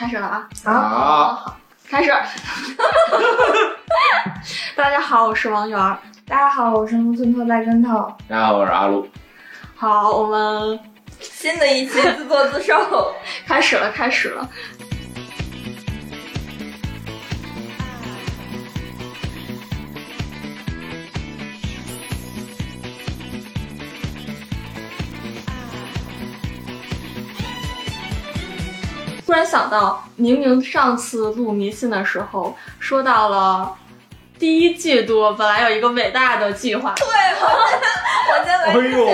开始了啊！好，开始。大家好，我是王源。大家好，我是木村拓哉跟头。大家好，我是阿路。好，我们新的一期自作自受 开始了，开始了。突然想到，明明上次录迷信的时候说到了第一季度，本来有一个伟大的计划，对，我我在来之前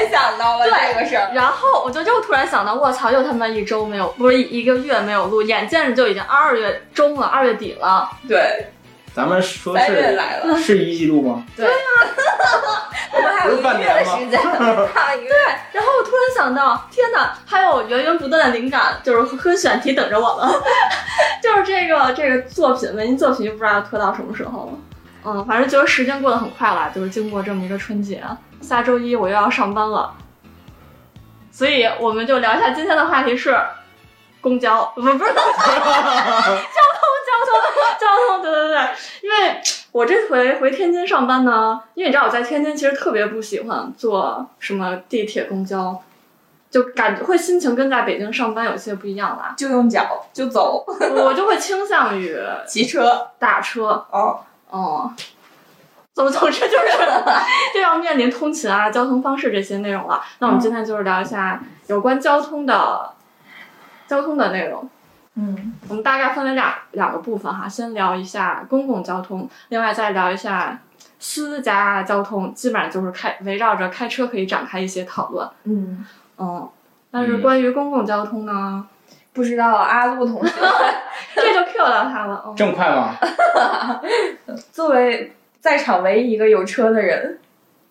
也想到了这个事儿，然后我就又突然想到，卧槽，又他妈一周没有，不是一个月没有录，眼见着就已经二月中了，二月底了。对，咱们说是来了，是一季度吗？对呀，我们还有一个月的时间，还有一个月。然后我突然想到，天哪，还有源源不断的灵感，就是和选题等着我们。就是这个这个作品，文艺作品就，不知道要拖到什么时候了。嗯，反正觉得时间过得很快了，就是经过这么一个春节，下周一我又要上班了，所以我们就聊一下今天的话题是公交，不 不是交通，交通，交通，对对对，因为我这回回天津上班呢，因为你知道我在天津其实特别不喜欢坐什么地铁、公交，就感觉会心情跟在北京上班有些不一样啦。就用脚就走，我就会倾向于 骑车打车，哦，哦。总总之就是 就要面临通勤啊、交通方式这些内容了。那我们今天就是聊一下有关交通的交通的内容。嗯，我们大概分为两两个部分哈，先聊一下公共交通，另外再聊一下私家交通，基本上就是开围绕着开车可以展开一些讨论。嗯，嗯，但是关于公共交通呢，不知道阿路同学 这就 Q 到他了。嗯、这么快吗？作为在场唯一一个有车的人，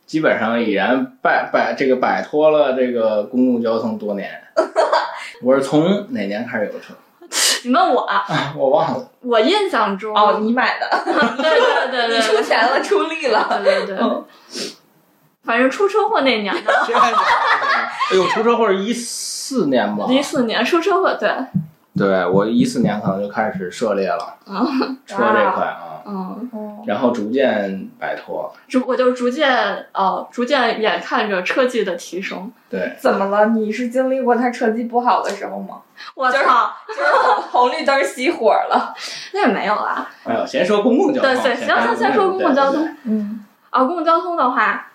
基本上已然摆摆这个摆脱了这个公共交通多年。我是从哪年开始有车？你问我啊，我忘了。我印象中哦，你买的，对对对对，你出钱了，出力了，对对对，嗯反正出车祸那年 哎呦，出车祸是一四年吧？一四年出车祸，对，对我一四年可能就开始涉猎了，嗯车这块啊，嗯，哦，然后逐渐摆脱。逐我就逐渐呃逐渐眼看着车技的提升，对，怎么了？你是经历过他车技不好的时候吗？就是我操，就是红红绿灯熄火了，那也没有啊，哎呦，先说公共交通。对对，行行，先说公共交通。嗯啊，公共交通的话，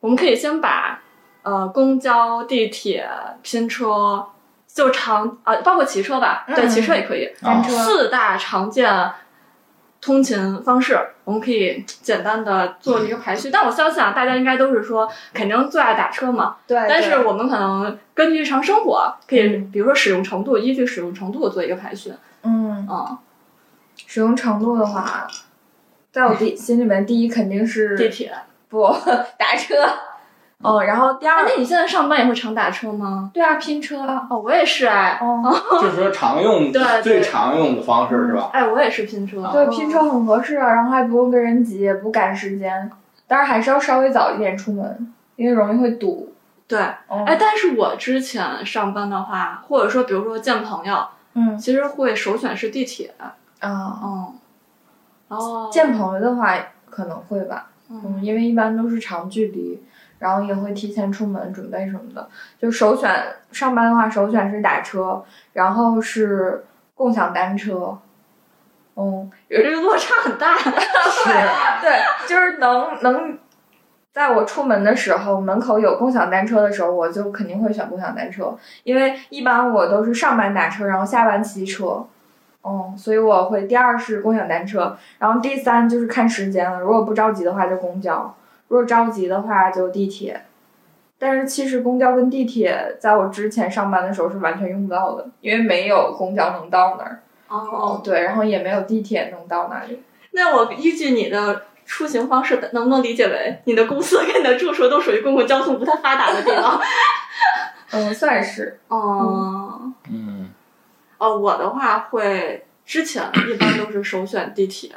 我们可以先把呃公交、地铁、拼车，就常啊、包括骑车吧，对，嗯骑车也可以，啊单车四大常见通勤方式，我们可以简单的做一个排序。但我相信啊，大家应该都是说肯定最爱打车嘛，对，但是我们可能根据日常生活，可以嗯比如说使用程度，依据使用程度做一个排序。嗯，嗯，使用程度的话，在我第心里面，第一肯定是地铁。不 打车，嗯，然后第哎，二，那你现在上班也会常打车吗？对啊，拼车，哦，我也是哎。哦，就是说常用对对最常用的方式是吧？哎，我也是拼车。对，拼车很合适啊，然后还不用跟人挤，也不赶时间，当然还是要稍微早一点出门，因为容易会堵。对，哦哎，但是我之前上班的话，或者说比如说见朋友，嗯其实会首选是地铁。啊，嗯，哦见朋友的话可能会吧，嗯嗯，因为一般都是长距离，然后也会提前出门准备什么的。就首选上班的话，首选是打车，然后是共享单车。嗯，有这个落差很大。是啊。对，就是能能，在我出门的时候，门口有共享单车的时候，我就肯定会选共享单车，因为一般我都是上班打车，然后下班骑车。嗯，所以我会第二是共享单车，然后第三就是看时间了。如果不着急的话就公交，如果着急的话就地铁。但是其实公交跟地铁在我之前上班的时候是完全用不到的，因为没有公交能到那儿。哦，对，然后也没有地铁能到那里。那我依据你的出行方式，能不能理解为你的公司跟你的住处都属于公共交通不太发达的地方？嗯，算是。哦，嗯，哦，我的话会之前一般都是首选地铁，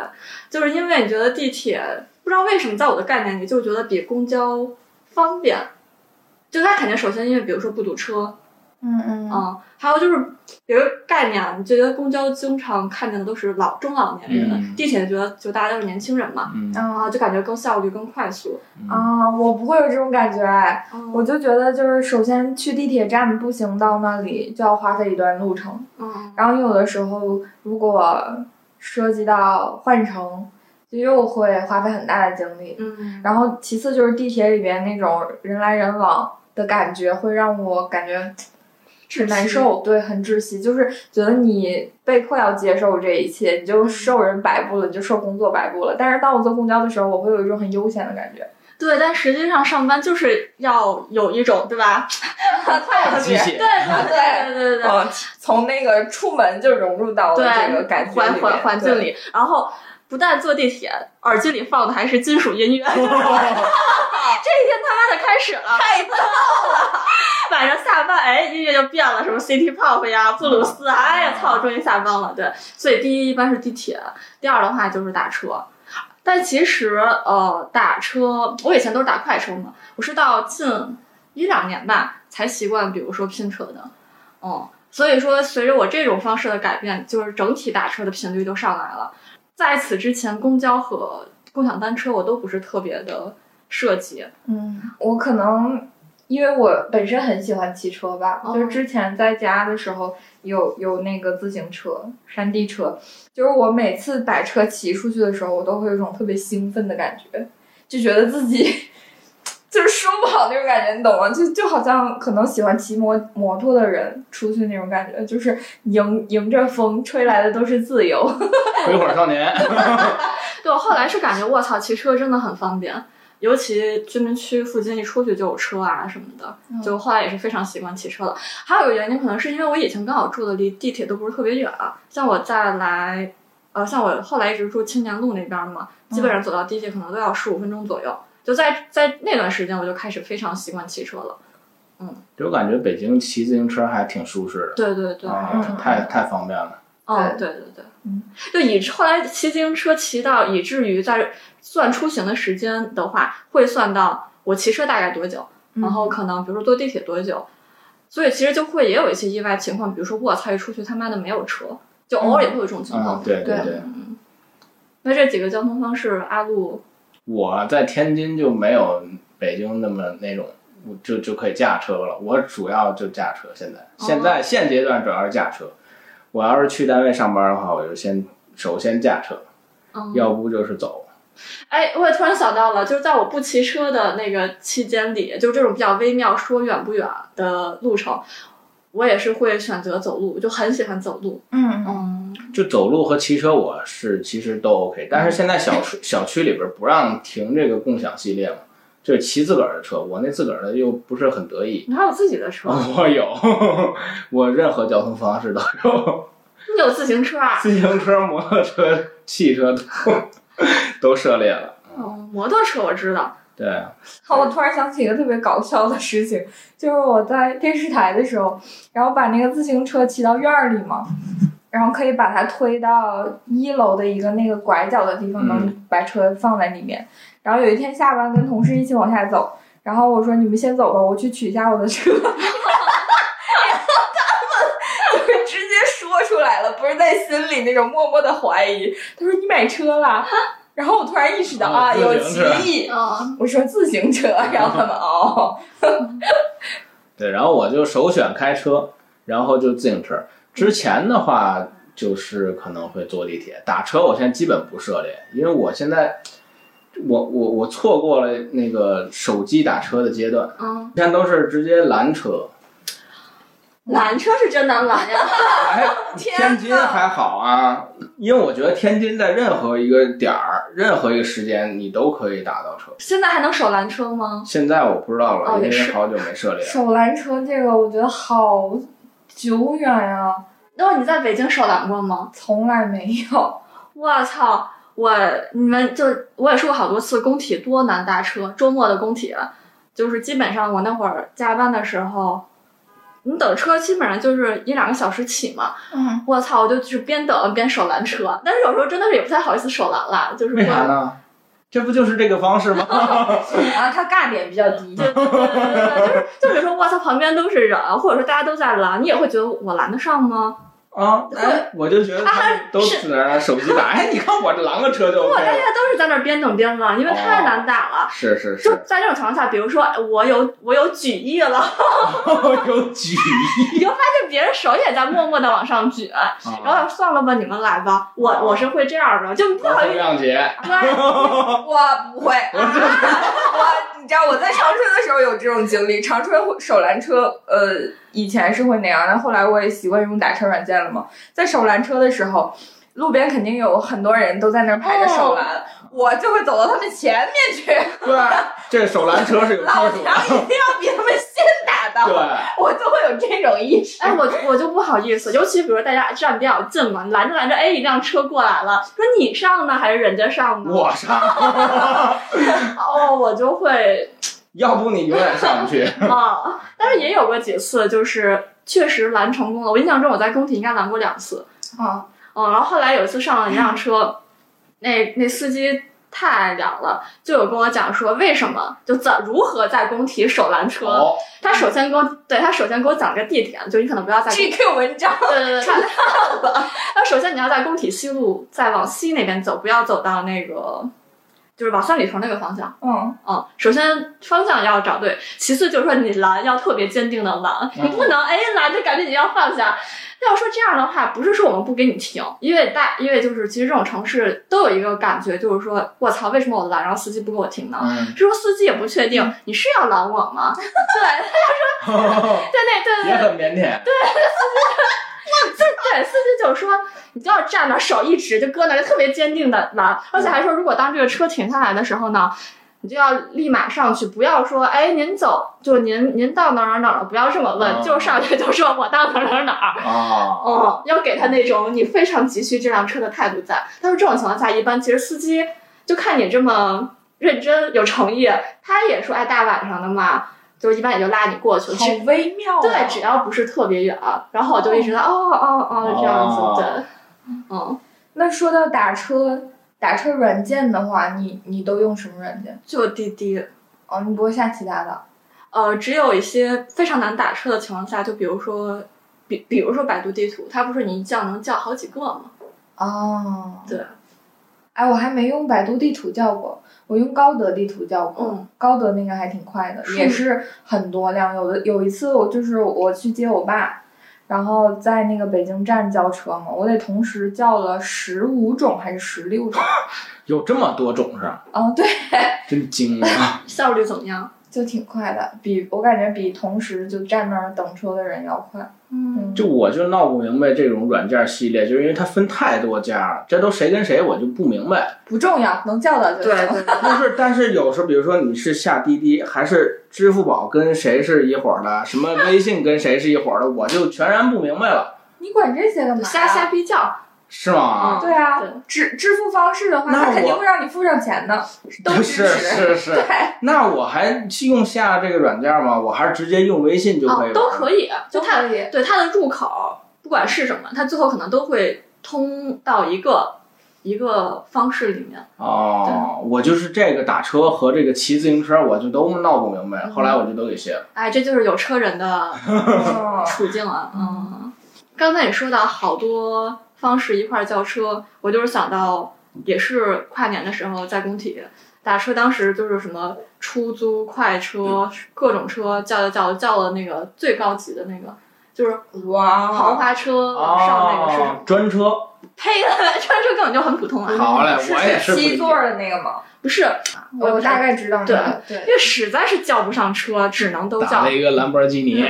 就是因为你觉得地铁不知道为什么在我的概念里就觉得比公交方便，就它肯定首先因为比如说不堵车，嗯嗯。嗯，还有就是有一个概念，你觉得公交经常看见的都是老中老年人，嗯。地铁觉得就大家都是年轻人嘛，嗯。就感觉更效率更快速。啊，我不会有这种感觉。我就觉得就是首先去地铁站步行到那里就要花费一段路程，嗯。然后有的时候如果涉及到换乘，就又会花费很大的精力。嗯，然后其次就是地铁里边那种人来人往的感觉，会让我感觉很难受，对，很窒息，就是觉得你被迫要接受这一切，你就受人摆布了，你就受工作摆布了。但是当我坐公交的时候，我会有一种很悠闲的感觉，对，但实际上上班就是要有一种对吧？很快乐机械对对对对对对。嗯，从那个出门就融入到了这个感觉环环里面对环境里，然后不但坐地铁，耳机里放的还是金属音乐，这一天他妈的开始了，太逗了！晚上下班，哎，音乐就变了，什么 City Pop 呀、布鲁斯啊，哎呀，操，终于下班了。对，所以第一一般是地铁，第二的话就是打车。但其实呃，打车我以前都是打快车嘛，我是到近一两年吧才习惯，比如说拼车的，嗯，所以说随着我这种方式的改变，就是整体打车的频率就上来了。在此之前，公交和共享单车我都不是特别的涉及，嗯，我可能因为我本身很喜欢骑车吧，哦就是之前在家的时候有有那个自行车、山地车，就是我每次把车骑出去的时候，我都会有一种特别兴奋的感觉，就觉得自己。就是说不好那种感觉，你懂吗？就就好像可能喜欢骑摩摩托的人出去那种感觉，就是迎迎着风吹来的都是自由。鬼火少年，对我后来是感觉，卧槽，骑车真的很方便，尤其居民区附近一出去就有车啊什么的，就后来也是非常习惯骑车了。还有一个原因，可能是因为我以前刚好住的离地铁都不是特别远，像我再来，呃，像我后来一直住青年路那边嘛，基本上走到地铁可能都要十五分钟左右。就在在那段时间，我就开始非常习惯骑车了。嗯就我感觉北京骑自行车还挺舒适的，对对对，啊嗯，太太方便了。哦，对对对对，嗯，就以后来骑自行车骑到以至于在算出行的时间的话，会算到我骑车大概多久，嗯然后可能比如说坐地铁多久，所以其实就会也有一些意外情况，比如说我操一出去他妈的没有车，就偶尔也会有这种情况。嗯，对对对。那这几个交通方式，阿路我在天津就没有北京那么那种，我就就可以驾车了。我主要就驾车，现在现在现阶段主要是驾车。我要是去单位上班的话，我就先首先驾车，嗯，要不就是走。哎，我也突然想到了，就是在我不骑车的那个期间里，就这种比较微妙，说远不远的路程，我也是会选择走路，就很喜欢走路。嗯嗯，就走路和骑车，我是其实都 OK，但是现在小区 小区里边不让停这个共享系列嘛，就是骑自个儿的车，我那自个儿的又不是很得意。你还有自己的车，我有，我任何交通方式都有，你有自行车啊？自行车、摩托车、汽车都都涉猎了。哦，摩托车我知道。对，好，我突然想起一个特别搞笑的事情，就是我在电视台的时候，然后把那个自行车骑到院儿里嘛，然后可以把它推到一楼的一个那个拐角的地方，嗯能把车放在里面。然后有一天下班跟同事一起往下走，然后我说你们先走吧，我去取一下我的车。然后他们就直接说出来了，不是在心里那种默默的怀疑。他说你买车了。然后我突然意识到哦啊，有歧义。啊，我说自行车，然后他们哦，对，然后我就首选开车，然后就自行车。之前的话就是可能会坐地铁，打车我现在基本不涉猎，因为我现在我我我错过了那个手机打车的阶段，嗯，现在都是直接拦车。拦车是真难拦呀。哎，天天津还好啊，因为我觉得天津在任何一个点儿、任何一个时间你都可以打到车。现在还能手拦车吗？现在我不知道了，因为好久没涉猎了。手拦车这个我觉得好久远呀、那你在北京手拦过吗？从来没有。我操！我你们就我也说过好多次，工体多难搭车。周末的工体，就是基本上我那会儿加班的时候，你等车基本上就是一两个小时起嘛。嗯，我操！我就去边等边手拦车，但是有时候真的是也不太好意思手拦了，就是为啥呢？这不就是这个方式吗？啊，他尬点比较低。对对对对对，就是就比如说，我操，旁边都是人，或者说大家都在拦，你也会觉得我拦得上吗？啊，哎，我就觉得他们都只能拿手机打，哎，你看我这拦个车就不，OK 了。大家都是在那边等边拦，因为太难打了。是是，就是在这种情况下，比如说我有我有举意了，有举意你就发现别人手也在默默的往上举，然后算了吧，你们来吧，我我是会这样的，就不好意思。谅解。对我不会，我你知道我在长春的时候有这种经历，长春手拦车，呃，以前是会那样，但后来我也习惯用打车软件了嘛。在手拦车的时候，路边肯定有很多人都在那儿排着手拦，我就会走到他们前面去，对，这手拦车是有老技术娘 一定要比他们先打到，的。我就会有这种意识。哎，我我就不好意思，尤其比如大家站比较近嘛，拦着拦着，哎，一辆车过来了，说你上呢还是人家上呢？我上，哦，我就会 要不你永远上不去。啊，但是也有过几次，就是确实拦成功了。我印象中我在工体应该拦过两次，啊，嗯，然后后来有一次上了一辆车，那那司机太爱聊了，就有跟我讲说为什么就怎如何在工体手拦车。哦，他首先跟我对他首先给我讲个地点，就你可能不要在 GQ 文章，对对对，他他首先你要在工体西路再往西那边走，不要走到那个就是往三里屯那个方向。嗯，嗯，首先方向要找对，其次就是说你拦要特别坚定的拦，你不能哎拦就感觉你要放下。要说这样的话，不是说我们不给你停，因为大因为就是其实这种城市都有一个感觉，就是说我操，为什么我拦，然后司机不给我停呢？嗯，是说司机也不确定你是要拦我吗？对，他说对对对对也很腼腆。对，司机 就说你就要站那儿，手一直就搁那儿，就特别坚定的拦，而且还说如果当这个车停下来的时候呢。你就要立马上去，不要说，哎，您走，就您您到哪儿哪儿哪儿了，不要这么问，哦就上去就说我到哪儿哪儿哪儿，啊，哦，要给他那种你非常急需这辆车的态度在。他说这种情况下，一般其实司机就看你这么认真有诚意，他也说，哎，大晚上的嘛，就一般也就拉你过去了。好微妙、啊。对，只要不是特别远，然后我就一直在哦哦哦这样子，哦对，嗯，那说到打车，打车软件的话，你你都用什么软件？就滴滴。哦，你不会下其他的？呃，只有一些非常难打车的情况下，就比如说，比比如说百度地图，它不是你一叫能叫好几个吗？哦，对。哎，我还没用百度地图叫过，我用高德地图叫过。嗯高德那个还挺快的，也是很多辆。有的有一次我就是我去接我爸，然后在那个北京站叫车嘛，我得同时叫了十五种还是十六种？有这么多种是吧？哦，对，真精啊！效率怎么样？就挺快的，比我感觉比同时就站那儿等车的人要快。嗯，就我就闹不明白这种软件系列，就是因为它分太多家，这都谁跟谁我就不明白。不重要，能叫到就对行。对对，不是，但是有时候，比如说你是下滴滴，还是支付宝跟谁是一伙儿的，什么微信跟谁是一伙儿的，我就全然不明白了，你管这些干嘛？瞎瞎逼叫，是吗？对啊，支支付方式的话，那他肯定会让你付上钱的，都支持。是是。对，那我还用下这个软件吗？我还是直接用微信就可以哦，了？都可以，就它都可以。对它的入口，不管是什么，它最后可能都会通到一个一个方式里面。哦，我就是这个打车和这个骑自行车，我就都闹不明白，嗯后来我就都给卸了。哎，这就是有车人的嗯 处境啊。嗯，刚才也说到好多方式一块儿叫车，我就是想到也是跨年的时候在工体打车，当时就是什么出租、快车、各种车叫叫叫叫了那个最高级的那个，就是哇，豪华车上那个是哦，专车，呸，专车根本就很普通啊。好嘞，是我也是不七。座的那个吗？不是，我大概知道对。对因为实在是叫不上车，只能都打叫了一个兰博基尼。没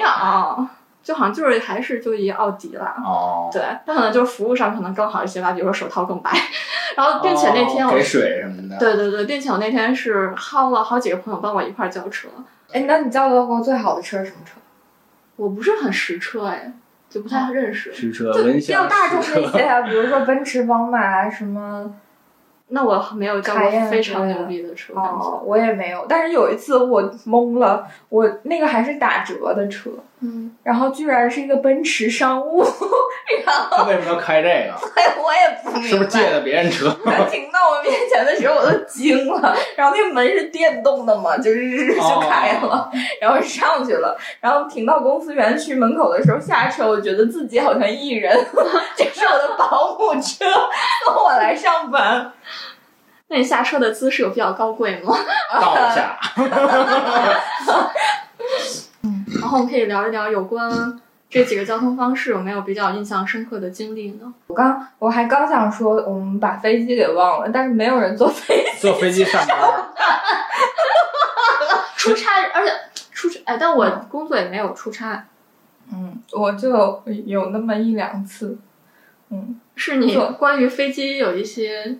有，就好像就是还是就一奥迪啦。哦，对，它可能就是服务上可能更好一些吧，比如说手套更白，然后并且那天我，哦给水什么的。对对对，并且我那天是薅了好几个朋友帮我一块儿叫车，哎，那你叫到过最好的车是什么车？我不是很识车哎，就不太认识。驱车温比馨，较大众的一些啊，比如说奔驰、宝马什么。那我没有叫过非常牛逼的车，哦，我也没有。但是有一次我懵了，我那个还是打折的车，嗯，然后居然是一个奔驰商务，然后他为什么要开这个？哎，我也不明白。是不是借的别人车？他停到我面前的时候，我都惊了。然后那个门是电动的嘛，就是就开了，然后上去了。然后停到公司园区门口的时候下车，我觉得自己好像艺人，这是我的保姆车，送我来上班。那你下车的姿势有比较高贵吗？倒下。然后我们可以聊一聊有关这几个交通方式有没有比较印象深刻的经历呢？我刚我还刚想说，我们把飞机给忘了，但是没有人坐飞机。坐飞机上班，出差，而且出差，哎，但我工作也没有出差，嗯，我就有那么一两次，嗯，是你坐关于飞机有一些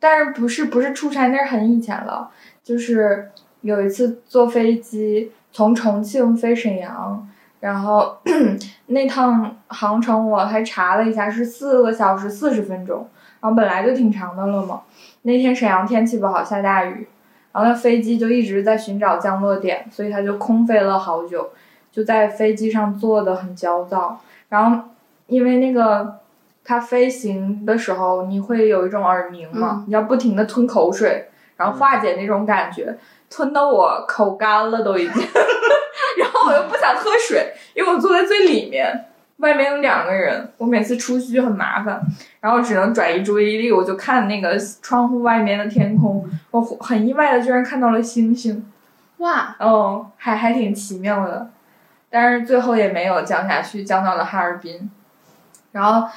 但是不是不是出差，那是很以前了。就是有一次坐飞机从重庆飞沈阳，然后 那趟航程我还查了一下，是四个小时四十分钟，然后本来就挺长的了嘛。那天沈阳天气不好，下大雨，然后那飞机就一直在寻找降落点，所以它就空飞了好久，就在飞机上坐的很焦躁。然后因为那个它飞行的时候，你会有一种耳鸣嘛，你要不停的吞口水，然后化解那种感觉，吞的我口干了都已经，然后我又不想喝水，因为我坐在最里面，外面有两个人，我每次出去就很麻烦，然后只能转移注意力，我就看那个窗户外面的天空，我很意外的居然看到了星星，哇，哦，还还挺奇妙的，但是最后也没有降下去，降到了哈尔滨。然后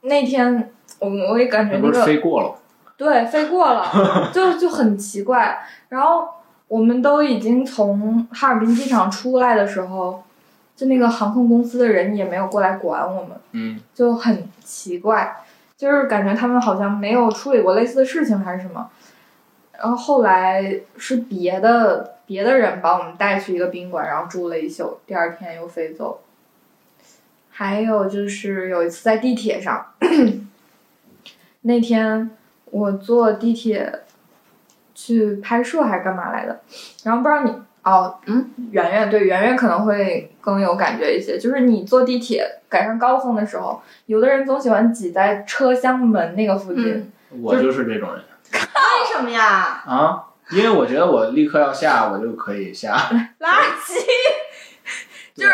那天我我也感觉那个飞过了？对飞过了，就就很奇怪。然后我们都已经从哈尔滨机场出来的时候，就那个航空公司的人也没有过来管我们，嗯，就很奇怪，就是感觉他们好像没有处理过类似的事情还是什么。然后后来是别的别的人把我们带去一个宾馆，然后住了一宿，第二天又飞走。还有就是有一次在地铁上，那天我坐地铁去拍摄还是干嘛来的，然后不知道你哦，嗯，圆圆对圆圆可能会更有感觉一些，就是你坐地铁赶上高峰的时候，有的人总喜欢挤在车厢门那个附近，嗯我就是这种人为什么呀？啊，因为我觉得我立刻要下，我就可以下。垃圾，就是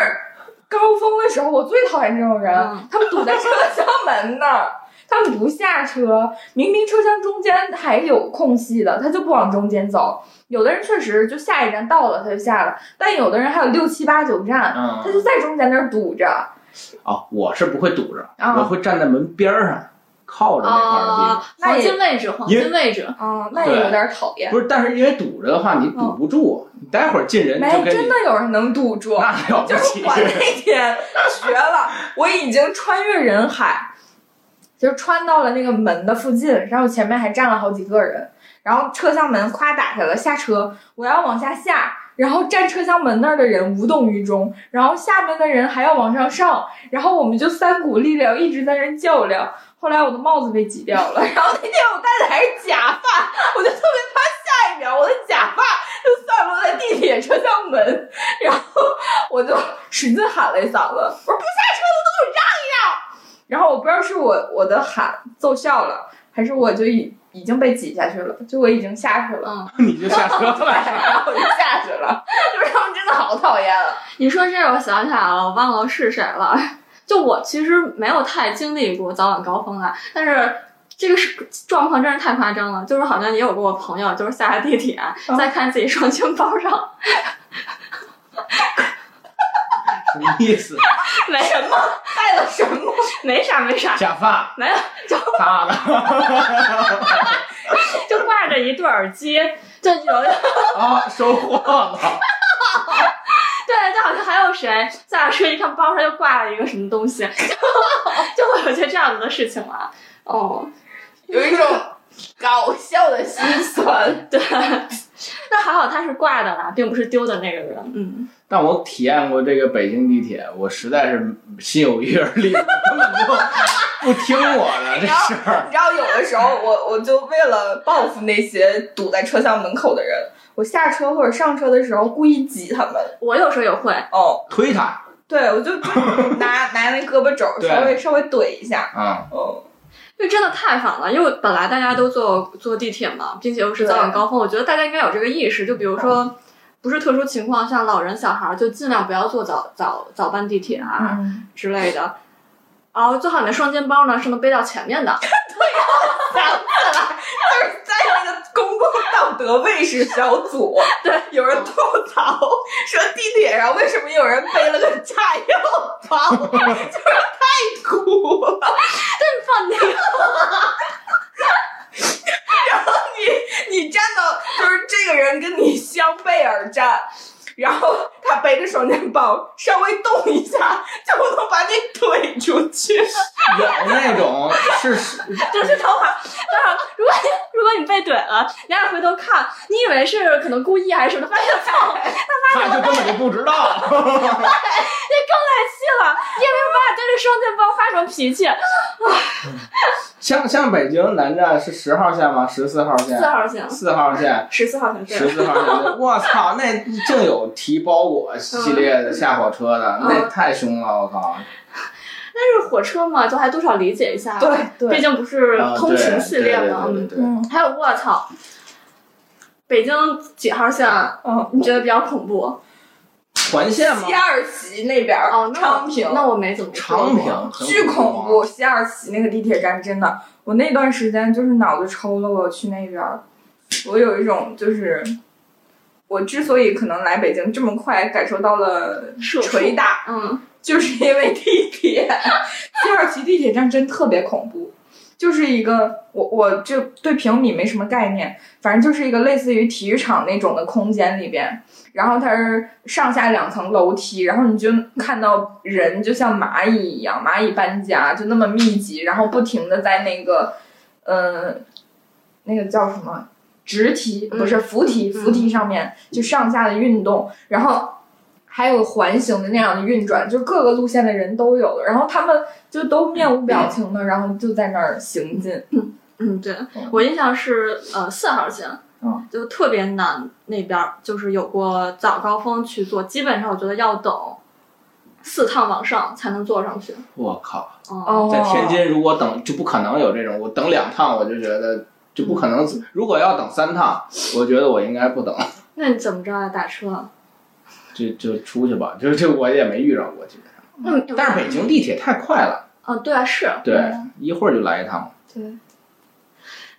高峰的时候，我最讨厌这种人，嗯他们堵在车 厢门那儿。他们不下车，明明车厢中间还有空隙的，他就不往中间走。有的人确实就下一站到了他就下了，但有的人还有六七八九站，他嗯，就在中间那儿堵着。哦，我是不会堵着，啊我会站在门边儿上，靠着那块儿黄金位置，黄金位置，嗯，那也有点讨厌。不是，但是因为堵着的话，你堵不住，你待会儿进人就没，跟你真的有人能堵住。那了不就是。我那天绝了，我已经穿越人海，就穿到了那个门的附近，然后前面还站了好几个人，然后车厢门咵打开了，下车，我要往下下，然后站车厢门那儿的人无动于衷，然后下面的人还要往上上，然后我们就三股力量一直在那较量。后来我的帽子被挤掉了，然后那天我戴的还是假发，我就特别怕下一秒我的假发就散落在地铁车厢门，然后我就使劲喊了一嗓子，我说不下车的都给我让。然后我不知道是我我的喊奏效了，还是我就已已经被挤下去了，就我已经下去了，嗯，你就下车 对，了。然后我就下去了，就是他们真的好讨厌啊。你说这我想起来了，我忘了是谁了。就我其实没有太经历过早晚高峰啊，但是这个是状况真是太夸张了。就是好像也有过我朋友，就是下了地铁，嗯再看自己双肩包上什么意思？没什么带了什么？没啥没啥，假发，没有就他的。就挂着一对耳机，就有啊，收获了。对，就好像还有谁下了车一看包上又挂了一个什么东西，就就会有些这样子的事情了。哦，有一种搞笑的心酸。对，那还好他是挂的啦，并不是丢的那个人。嗯，但我体验过这个北京地铁，我实在是心有余而力不足，根本就不听我的这事儿。你知道，有的时候我我就为了报复那些堵在车厢门口的人，我下车或者上车的时候故意挤他们。我有时候也会，哦，推他，对，我就就拿 拿那胳膊肘稍微稍微怼一下，嗯、哦，因为真的太烦了，因为本来大家都坐坐地铁嘛，并且又是早晚高峰，我觉得大家应该有这个意识。就比如说，不是特殊情况，像老人、小孩儿，就尽量不要坐早早早班地铁啊、嗯，之类的。然后最好你的双肩包呢是能背到前面的，想起来，就是在那个公共道德卫士小组，对，有人吐槽说地铁上为什么有人背了个炸药包，就是太酷了。放哪？然后你你站到就是这个人跟你相背而站，然后他背着双肩包，稍微动一下就能把你推出去。有那种是 就是等会儿，等会儿，如果你如果你被怼了，你还回头看，你以为是可能故意还是什么，发现操，他就根本就不知道。你更来气了，你也没有办法对着双肩包发什么脾气。像像北京南站是十号线吗？十四号线四？号线，四号线。十四号线十。四号线，我操，那正有提包裹系列的下火车的，嗯那太凶了，我靠！但是火车嘛，就还多少理解一下。对毕竟不是啊通勤系列嘛。嗯对对对对嗯还有我操，北京几号线？嗯，你觉得比较恐怖？环线吗？西二旗那边儿哦，那昌平，那我没怎么坐过长平巨恐怖怖。西二旗那个地铁站真的，我那段时间就是脑子抽了，我去那边儿，我有一种就是，我之所以可能来北京这么快感受到了捶打，嗯，就是因为地铁，第二期地铁站真特别恐怖。就是一个我我就对平米没什么概念，反正就是一个类似于体育场那种的空间里边，然后它是上下两层楼梯，然后你就看到人就像蚂蚁一样，蚂蚁搬家就那么密集，然后不停的在那个，呃，那个叫什么直梯不是扶梯，扶梯上面就上下的运动，然后还有环形的那样的运转，就各个路线的人都有的，然后他们就都面无表情的，然后就在那儿行进。嗯，对我印象是呃四号线，嗯就特别难那边儿，就是有过早高峰去坐，基本上我觉得要等四趟往上才能坐上去。我靠，哦，在天津如果等就不可能有这种，我等两趟我就觉得就不可能。如果要等三趟，我觉得我应该不等，那你怎么着啊？打车？就就出去吧，就就我也没遇着过基本上。嗯，但是北京地铁太快了，嗯，对啊，是，对嗯，一会儿就来一趟。对，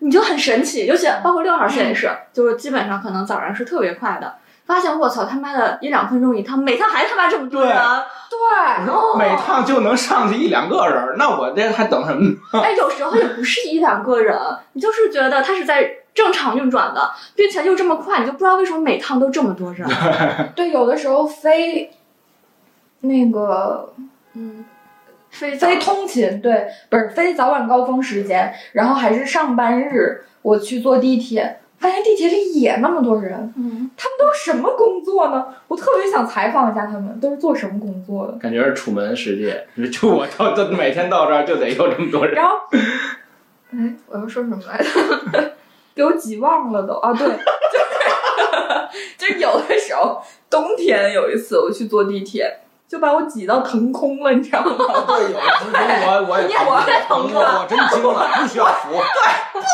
你就很神奇，尤其包括六号线也是，就是基本上可能早上是特别快的，发现我操他妈的一两分钟一趟，每趟还他妈这么多人，对，哦。每趟就能上去一两个人，那我这还等什么？呢？哎，有时候也不是一两个人，你就是觉得他是在正常运转的，并且又这么快，你就不知道为什么每趟都这么多人。对，有的时候非那个嗯，非早非通勤，对，不是非早晚高峰时间，然后还是上班日，我去坐地铁，发现地铁里也那么多人，嗯，他们都什么工作呢？我特别想采访一下他们，都是做什么工作的。感觉是楚门世界，就我到这每天到这儿就得有这么多人。然后，哎，我要说什么来着？给我挤忘了都啊！对，就是 就是有的时候，冬天有一次我去坐地铁，就把我挤到腾空了，你知道吗？对，有我我也我在疼我我真惊了，不需要扶，不需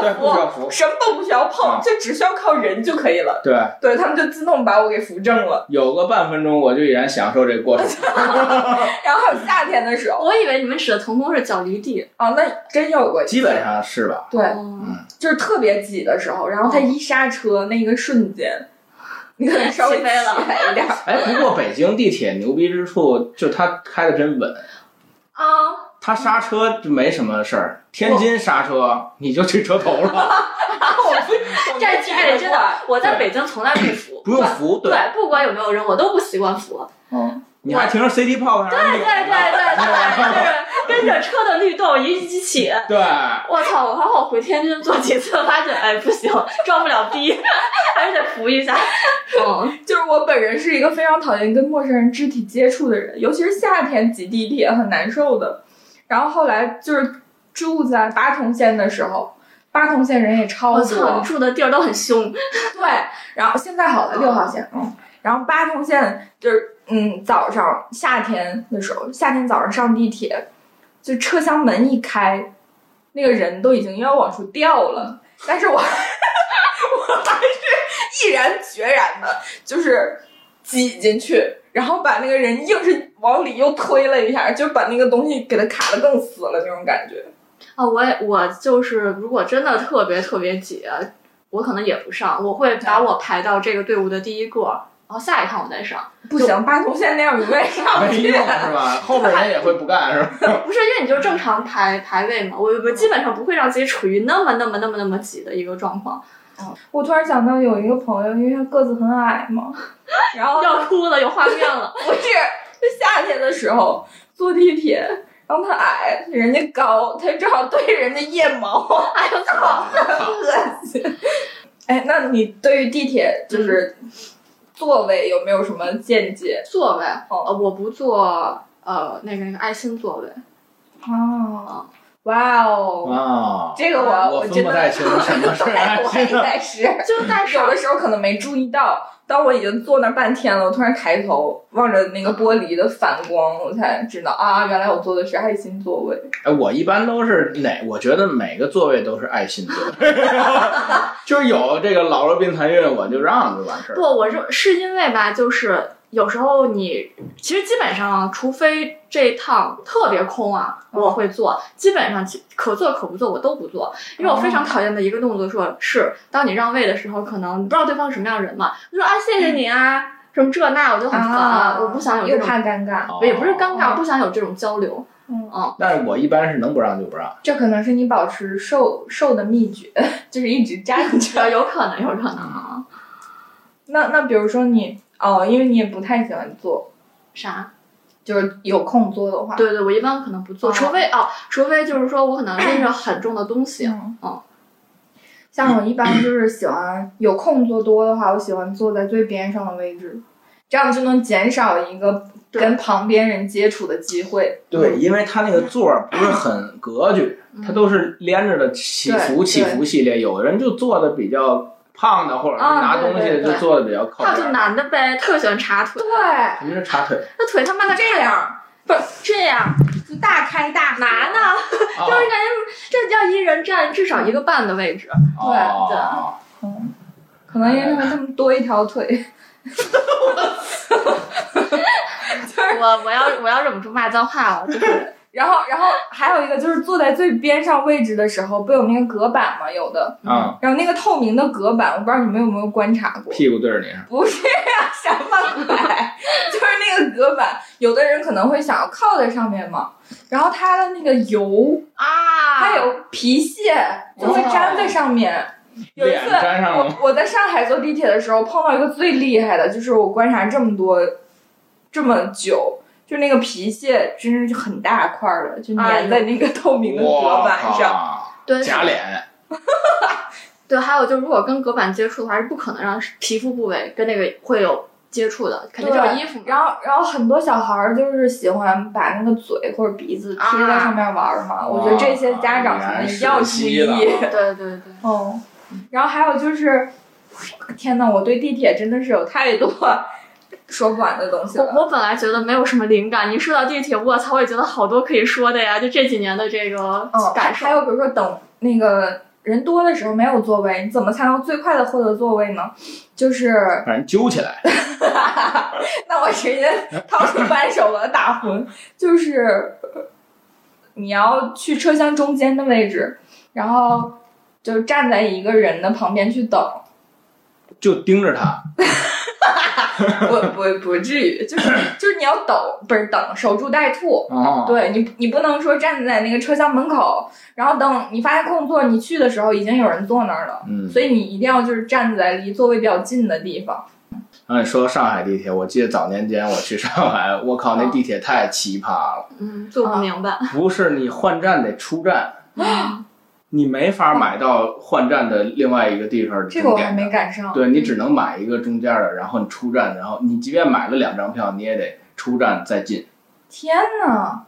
对要不需要扶什么都不需要碰，啊就只需要靠人就可以了。对，对他们就自动把我给扶正了。有个半分钟我就已然享受这个过程。然后还有夏天的时候，我以为你们指的腾空是脚离地。啊，那真有过基本上是吧？对，哦就是特别挤的时候，然后他一刹车那个瞬间，你可能稍微起飞了一点儿。哎，不过北京地铁牛逼之处，就它开的真稳，啊，它刹车就没什么事儿。天津刹车你就去车头了，这这真的，我在北京从来不扶，不用扶，对，不管有没有人，我都不习惯扶。嗯，你还停着 CD 泡泡上对对对对对，就是跟着车的律动一一起。对，我操！我还好回天津坐几次，发现哎不行，装不了逼，还是得扶一下。嗯，就是我本人是一个非常讨厌跟陌生人肢体接触的人，尤其是夏天挤地铁很难受的。然后后来就是住在八通线的时候，八通线人也超多我住的地儿都很凶。对。然后现在好了，六号线，嗯。然后八通线就是嗯，早上夏天的时候，夏天早上上地铁，就车厢门一开，那个人都已经要往出掉了，但是我 我还是毅然决然的，就是挤进去，然后把那个人硬是往里又推了一下，就把那个东西给他卡的更死了那种感觉。啊，我也我就是，如果真的特别特别挤，我可能也不上，我会把我排到这个队伍的第一个，然后下一趟我再上。不行，八通线那样永远上不去没用。是吧？后边人也会不干是吧？不是，因为你就正常排排位嘛，我我基本上不会让自己处于那么那么那么那么挤的一个状况。我突然想到有一个朋友，因为他个子很矮嘛，然后要哭了，有画面了。不是，就夏天的时候坐地铁，然后他矮，人家高，他正好对着人家腋毛，哎呦操，恶心。哎，那你对于地铁就是座位有没有什么见解？座位，哦呃，我不坐呃那个那个爱心座位。哦，哇哦，哇，这个我我真的什么是爱 我心。就但是有的时候可能没注意到，当我已经坐那儿半天了，我突然抬头望着那个玻璃的反光，我才知道啊，原来我坐的是爱心座位。哎，我一般都是哪？我觉得每个座位都是爱心座位，就是有这个老弱病残孕，我就让就完事儿不，。我是是因为吧，就是有时候你其实基本上，除非这趟特别空啊，嗯我会做。基本上其可做可不做，我都不做，因为我非常讨厌的一个动作说是，当你让位的时候，可能你不知道对方是什么样的人嘛，就说啊谢谢你啊，什么这那，我就很烦，啊，我不想有这又种，怕尴尬。哦也不是尴尬，不想有这种交流。嗯嗯，但是我一般是能不让就不让。这可能是你保持瘦瘦的秘诀，就是一直站呃，着。有可能，有可能啊。那那比如说你哦，因为你也不太喜欢坐，啥？就是有空坐的话，对对，我一般可能不做，哦除非哦，除非就是说我可能拎着很重的东西，嗯嗯像我一般就是喜欢有空坐多的话，我喜欢坐在最边上的位置，这样就能减少一个对跟旁边人接触的机会。对，因为它那个座儿不是很格局，它都是连着的起伏对起伏系列。有的人就坐的比较胖的，或者是啊拿东西就做的比较靠还有就。男的呗，特喜欢插腿，对，什么是插腿？那腿他妈的这样不是这样就大开大合拿呢，哦 就是感觉这叫一人占至少一个半的位置。哦嗯，可能因为他们多一条腿。我我要我要忍不住骂脏话了，就是然后，然后还有一个就是坐在最边上位置的时候，不有那个隔板吗？有的，啊，然后那个透明的隔板，我不知道你们有没有观察过。屁股对着你不是呀、什么鬼？就是那个隔板，有的人可能会想要靠在上面嘛，然后它的那个油啊，还有皮屑就会粘在上面。有一次？我我在上海坐地铁的时候碰到一个最厉害的，就是我观察这么多这么久，就那个皮屑真是很大块儿的，就粘在那个透明的隔板上。靠！对假脸，对，还有就如果跟隔板接触的话，是不可能让皮肤部位跟那个会有接触的，肯定是有衣服。然后，然后很多小孩儿就是喜欢把那个嘴或者鼻子贴在上面玩儿嘛。我觉得这些家长可能一定要注意。对对对，哦，然后还有就是，天呐，我对地铁真的是有太多说不完的东西我。我本来觉得没有什么灵感，你说到地铁，我操，我也觉得好多可以说的呀。就这几年的这个感受，还有比如说等那个人多的时候没有座位，你怎么才能最快的获得座位呢？就是把人揪起来。那我直接掏出扳手把他打昏。就是呃你要去车厢中间的位置，然后就站在一个人的旁边去等。就盯着他，不不不至于，就是就是你要等，不是等，守株待兔。哦，对你，你不能说站在那个车厢门口，然后等你发现空座，你去的时候已经有人坐那儿了。嗯，所以你一定要就是站在离座位比较近的地方。然后你说上海地铁，我记得早年间我去上海，我靠，那地铁太奇葩了。嗯，坐不明白。不是你换站得出站，嗯你没法买到换站的另外一个地方的这个我还。没赶上。对你只能买一个中间的，然后你出站，然后你即便买了两张票，你也得出站再进。天呐，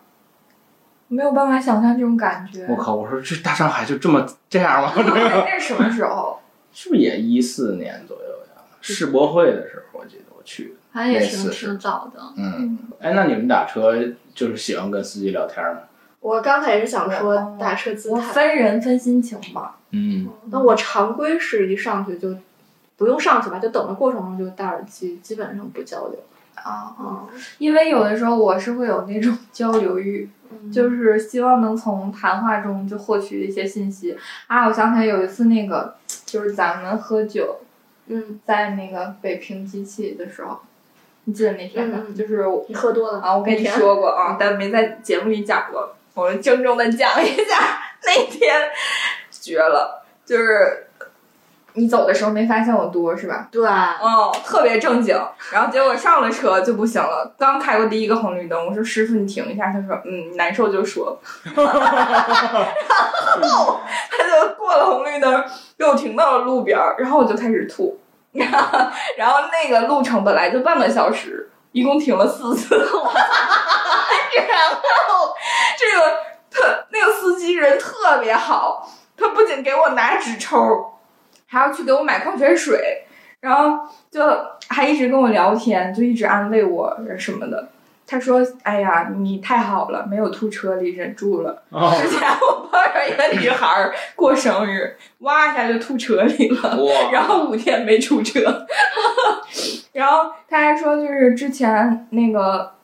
没有办法想象这种感觉。我靠！我说这大上海就这么这样吗？那是什么时候？是不是也一四年左右呀？世博会的时候，我记得我去的。反正也是挺早的。嗯，哎，那你们打车就是喜欢跟司机聊天吗？我刚才也是想哦说打车姿我态，分人分心情吧。嗯，那我常规是一上去就不用上去吧，就等的过程中就戴耳机，基本上不交流。啊，嗯，因为有的时候我是会有那种交流欲，就是希望能从谈话中就获取一些信息。啊，我想起来有一次那个，就是咱们喝酒，嗯，在那个北平机器的时候，你记得那天吗？就是我你喝多了啊，我跟你说过啊，但没在节目里讲过。我们郑重的讲一下，那天绝了，就是你走的时候没发现我多是吧？对，哦，特别正经。然后结果上了车就不行了，刚开过第一个红绿灯，我说师傅你停一下，他说嗯难受就说。然后他就过了红绿灯，给我停到了路边儿，然后我就开始吐。然 后然后那个路程本来就半个小时，一共停了四次。然后这个特那个司机人特别好，他不仅给我拿纸抽，还要去给我买矿泉水，然后就还一直跟我聊天，就一直安慰我什么的。他说：“哎呀，你太好了，没有吐车里，忍住了。哦，之前我碰上一个女孩儿过生日，哇一下就吐车里了。”哇，然后五天没出车，然后他还说，就是之前那个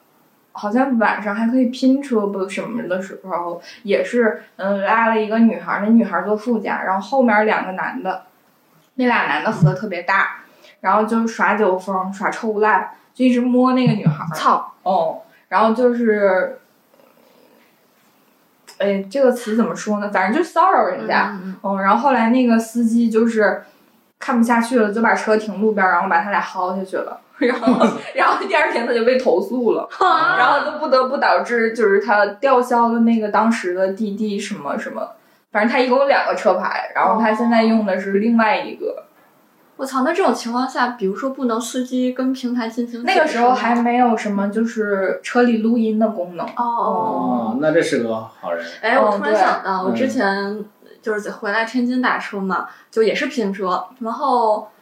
好像晚上还可以拼车不什么的时候，也是嗯拉了一个女孩儿，那女孩儿坐副驾，然后后面两个男的，那俩男的喝特别大，然后就是耍酒疯耍臭赖，就一直摸那个女孩，操，哦，然后就是。哎，这个词怎么说呢？反正就骚扰人家，嗯嗯嗯，然后后来那个司机就是看不下去了，就把车停路边儿，然后把他俩薅下去了。然后，然后第二天他就被投诉了，嗯然后就不得不导致就是他吊销了那个当时的滴滴什么什么，反正他一共有两个车牌，然后他现在用的是另外一个。我操，那这种情况下，比如说不能司机跟平台进行那个时候还没有什么就是车里录音的功能。哦那这是个好人。哎，我突然想到，我之嗯前就是回来天津打车嘛，就也是拼车，然后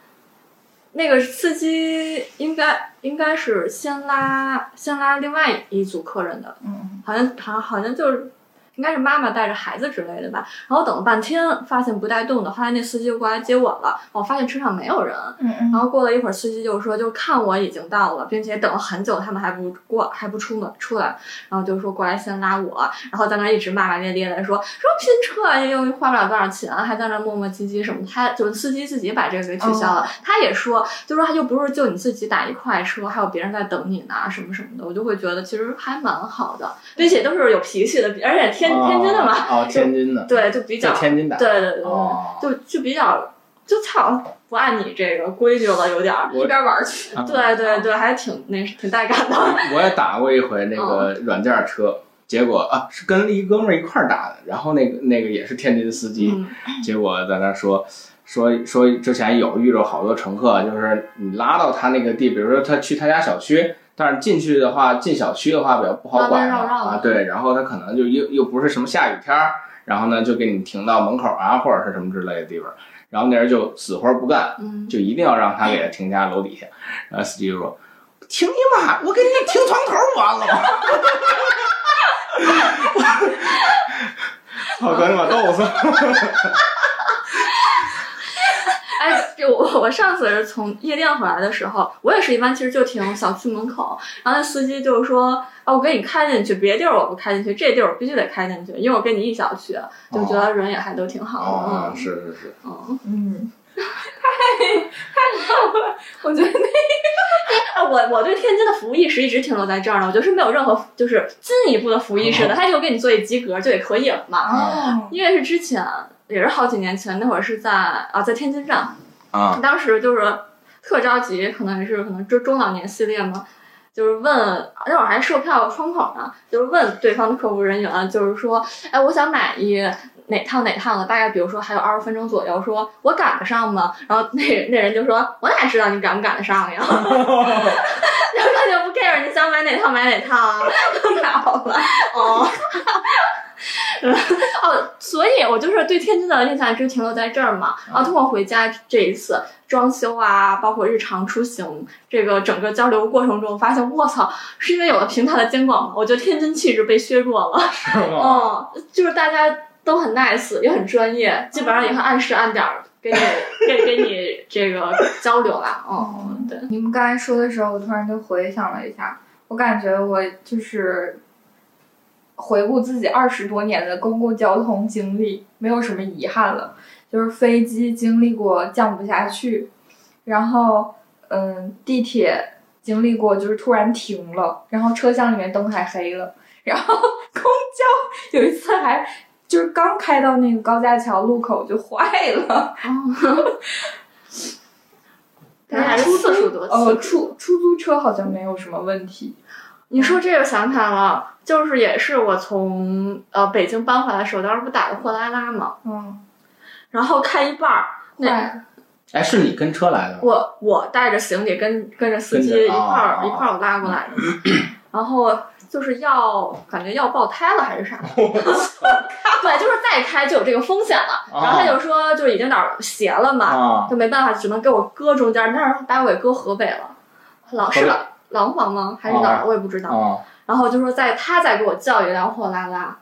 那个司机应该应该是先拉先拉另外一组客人的，嗯，好像好像好像就是应该是妈妈带着孩子之类的吧。然后等了半天，发现不带动的，后来那司机就过来接我了，我发现车上没有人。嗯嗯。然后过了一会儿，司机就说，就看我已经到了，并且等了很久，他们还不过，还不出门出来，然后就说过来先拉我，然后在那一直骂骂咧咧的说说拼车又花不了多少钱，还在那磨磨唧唧什么。他就是司机自己把这个给取消了，哦。他也说，就说他就不是就你自己打一块车，还有别人在等你呢，什么什么的，我就会觉得其实还蛮好的，并且都是有脾气的，而且天、天津的嘛，哦，天津的，对，就比较天津打。对对对就就比较就操不按你这个规矩了，有点儿。一边玩去。啊 对对对，还挺那挺带感的。我也打过一回那个软件车，结果啊是跟一哥们儿一块儿打的，然后那个那个也是天津司机，嗯 结果在那说说说之前有遇着好多乘客，就是你拉到他那个地，比如说他去他家小区。但是进去的话，进小区的话比较不好管啊，对，然后他可能就又又不是什么下雨天儿，然后呢就给你停到门口啊或者是什么之类的地方，然后那人就死活不干，嗯，就一定要让他给他停家楼底下。然后司机就说：“停你妈！我给你停床头完了吗？” 我赶紧把逗死。哎，就我 我上次是从夜店回来的时候，我也是一般其实就停小区门口，然后那司机就说：“啊，我给你开进去，别地儿我不开进去，这地儿我必须得开进去，因为我跟你一小区。”就觉得人也还都挺好的。哦，嗯是是是，嗯，嗯，太太逗了，我觉得那啊，我我对天津的服务意识一直停留在这儿呢，我觉得是没有任何就是进一步的服务意识的，他就给你做一及格就也可以了嘛。哦，因为是之前也是好几年前，那会儿是在啊在天津站，啊，当时就是特着急，可能也是可能中中老年系列嘛，就是问那会儿还售票窗口呢，就是问对方的客服人员，就是说，哎，我想买一哪趟哪趟的，大概比如说还有二十分钟左右，说我赶得上吗？然后那那人就说，我哪知道你赶不赶得上呀？然后他就不 care 你想买哪趟买哪趟啊，太好了哦。哦，所以我就是对天津的印象一直停留在这儿嘛。然后通过回家这一次装修啊，包括日常出行这个整个交流过程中，发现我操，是因为有了平台的监管吗？我觉得天津气质被削弱了。是吗？嗯，就是大家都很 nice，也很专业，基本上也会按时按点儿给你 给给你这个交流啦。哦，对。你们刚才说的时候，我突然就回想了一下，我感觉我就是回顾自己二十多年的公共交通经历，没有什么遗憾了。就是飞机经历过降不下去，然后嗯，地铁经历过就是突然停了，然后车厢里面灯还黑了，然后公交有一次还就是刚开到那个高架桥路口就坏了。但是还是次数多呃，次。出出租车好像没有什么问题。你说这个想起来了，就是也是我从呃北京搬回来的时候，当时不打的货拉拉嘛，嗯，然后开一半儿，那坏哎，是你跟车来的？我我带着行李跟跟着司机一块儿、哦一块儿拉过来的，然后就是要感觉要爆胎了还是啥？对，就是再开就有这个风险了。哦。然后他就说就已经哪儿斜了嘛，啊，就没办法，只能给我搁中间，但是把我给搁河北了，老是河北廊廊坊吗？还是哪儿？我也不知道。啊，然后就说在他再给我叫一辆货拉拉，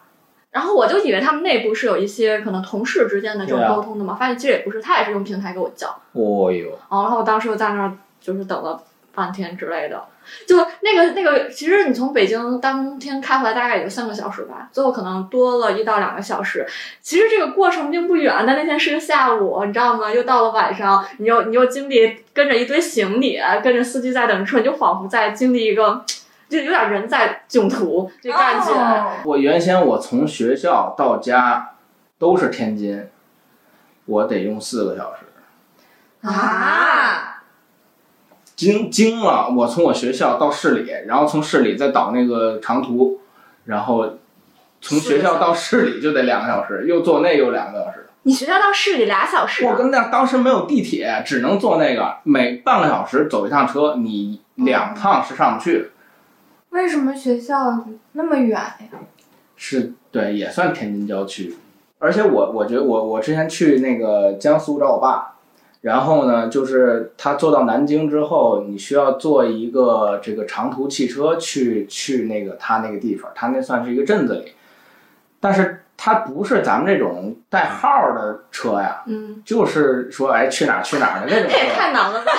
然后我就以为他们内部是有一些可能同事之间的这种沟通的嘛，发现其实也不是，他也是用平台给我叫。哦呦，哦，然后我当时就在那儿就是等了半天之类的，就那个那个，其实你从北京当天开回来大概也就三个小时吧，最后可能多了一到两个小时。其实这个过程并不远，但那天是个下午，你知道吗？又到了晚上，你又你又经历跟着一堆行李，跟着司机在等车，你就仿佛在经历一个，就有点人在囧途这感觉。哦我原先我从学校到家都是天津，我得用四个小时。啊，惊惊了！我从我学校到市里，然后从市里再倒那个长途，然后从学校到市里就得两个小时，又坐那又两个小时。你学校到市里俩小时啊，我跟那当时没有地铁，只能坐那个，每半个小时走一趟车，你两趟是上不去的。为什么学校那么远呀？是对，也算天津郊区。而且我我觉得我我之前去那个江苏找我爸，然后呢，就是他坐到南京之后，你需要坐一个这个长途汽车去去那个他那个地方，他那算是一个镇子里，但是他不是咱们这种带号的车呀，嗯，就是说哎去哪儿去哪儿的那种这也车。太难了吧？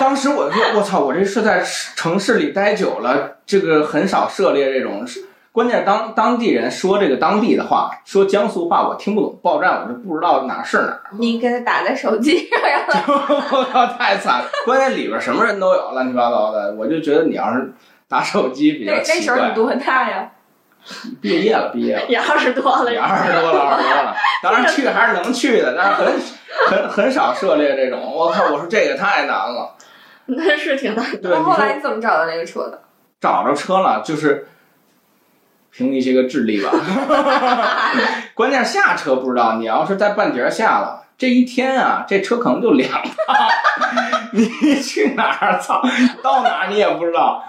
当时我就说，我操，我这是在城市里待久了，这个很少涉猎这种。关键当当地人说这个当地的话，说江苏话，我听不懂，报站我就不知道哪儿是哪儿。你给他打在手机上，让他我靠，太惨了！关键里边什么人都有，乱七八糟的。我就觉得你要是打手机比那那较奇怪。时候你多大呀？毕业了，毕业了，也二十多了，也二十多了，二十多了。当然去还是能去的，但是很很很少涉猎这种。我靠，我说这个太难了。那是挺难的。对，后来你怎么找到那个车的？找着车了，就是凭一些个智力吧。关键下车不知道，你要是在半截下了，这一天啊，这车可能就两趟，你去哪儿？操，到哪儿你也不知道。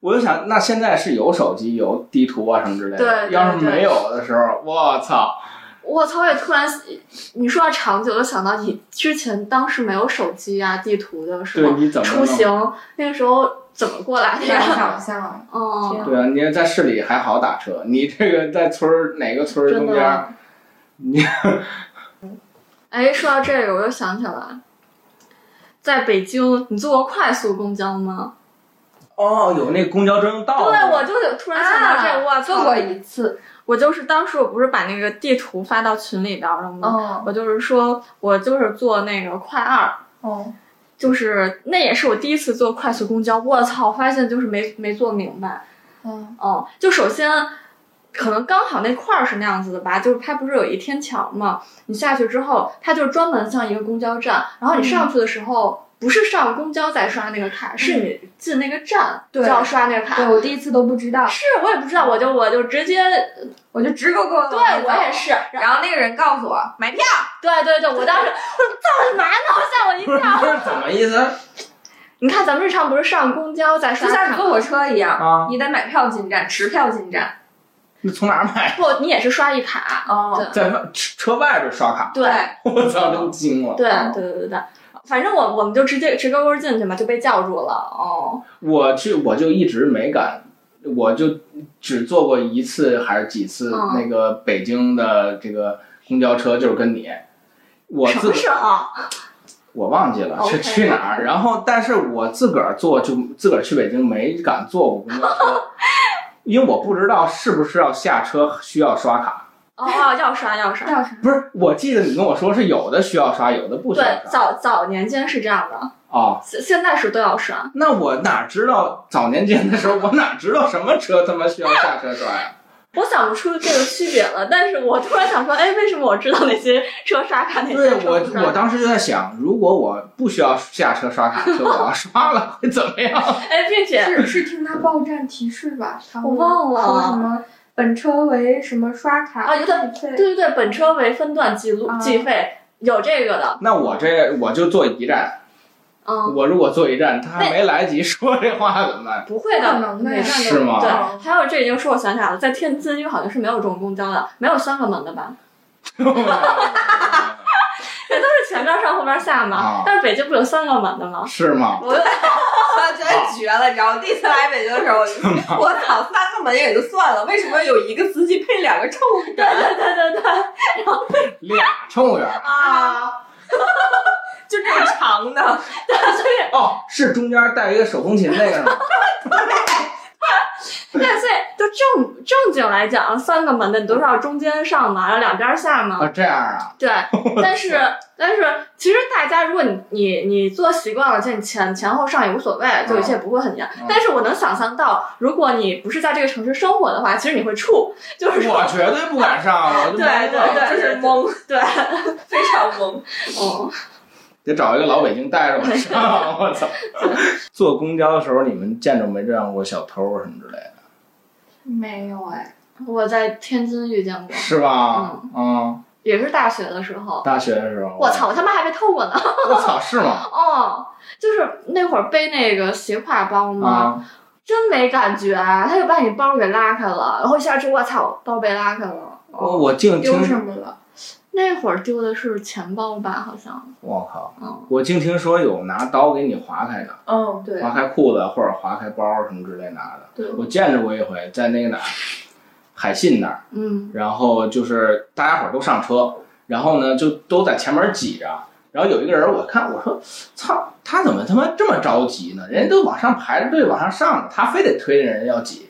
我就想，那现在是有手机、有地图啊什么之类的。对对要是没有的时候，我操！我操！也突然，你说到长久，就想到你之前当时没有手机啊、地图的时对，候，你怎么出？行那个时候怎么过来的呀？想象。嗯，对啊，你在市里还好打车，你这个在村儿哪个村儿真中间儿，。你 哎，说到这个，我又想起来，在北京，你坐过快速公交吗？哦，有那公交专用道。对，我就突然想到这个，我操！啊做过一次。我就是当时我不是把那个地图发到群里边了吗？哦我就是说我就是坐那个快二，哦，就是那也是我第一次坐快速公交，我操！发现就是没没坐明白。嗯哦，就首先可能刚好那块儿是那样子的吧，就是它不是有一天桥嘛，你下去之后，它就专门像一个公交站，然后你上去的时候。不是上公交再刷那个卡，是你进那个站就要刷那个卡。对我第一次都不知道，是我也不知道，我就我就直接，我就直勾勾的。对我也。是。然后那个人告诉我买票，对对对，我当时 我说干嘛呢？吓我一不跳。是怎么意思你看咱们日常不是上公交再刷卡，就像坐火车一样，啊？你得买票进站，持票进站。那从哪儿买？不，你也是刷一卡。哦在外车外边刷卡？对我操，都惊了！对对对对对，反正我我们就直接直勾勾进去嘛，就被叫住了。哦，我去，我就一直没敢，我就只坐过一次还是几次嗯那个北京的这个公交车，就是跟你。我什自么？我忘记了是去哪儿，然后但是我自个儿坐就自个儿去北京没敢坐过公交车，因为我不知道是不是要下车需要刷卡。哦哦，要刷要刷。要刷不是，我记得你跟我说是有的需要刷，有的不需要对，早早年间是这样的，哦，现现在是都要刷。那我哪知道早年间的时候，我哪知道什么车他妈需要下车刷呀？我想不出这个区别了，但是我突然想说，哎，为什么我知道哪些车刷卡，哪些对我？我当时就在想，如果我不需要下车刷卡，就我要刷了会怎么样？哎，并且是是听他报站提示吧？他我忘了说什么本车为什么刷卡啊有点费对对对，本车为分段记录啊计费，有这个的。那我这我就坐一站，嗯，我如果坐一站，他还没来及说这话怎么办？不会的，不能的呀每站是吗对，还有这已经说我想起来了，在天津因为好像是没有这种公交的，没有三个门的吧？前边上后边下嘛。啊但是北京不有三个门的吗？是吗？我就我觉得绝了，你知道吗？第一次来北京的时候，我就我操，三个门也就算了，为什么有一个司机配两个乘务员对对对对对俩乘务员啊？就这种长的，哦，是中间带一个手风琴那个是吗？对，所以就正正经来讲，三个门的你都是要中间上嘛，然后两边下嘛。啊，这样啊，对，但是但是其实大家如果你你你做习惯了，就你前前后上也无所谓，就一切不会很严。嗯但是我能想象到，如果你不是在这个城市生活的话，其实你会怵，就是，我绝对不敢上，我就对对对就是懵，对，非常懵。嗯，得找一个老北京带着我上，我操！坐公交的时候，你们见着没这样过小偷什么之类的，没有哎，我在天津遇见过，是吧？嗯，也是大学的时候。大学的时候，我操，我他妈还被偷过呢！我操，是吗？哦，就是那会儿背那个斜挎包嘛，啊，真没感觉，他就把你包给拉开了，然后一下去，我操，包被拉开了。哦我净丢什，么了？那会儿丢的是钱包吧，好像。我靠，嗯，我净听说有拿刀给你划开的，嗯，对划开裤子或者划开包什么之类拿的。对，我见着过一回，在那个哪儿，海信那儿，嗯然后就是大家伙儿都上车，然后呢就都在前面挤着，然后有一个人我看我说，操，他怎么他妈这么着急呢？人家都往上排着队往上上呢，他非得推着人要挤，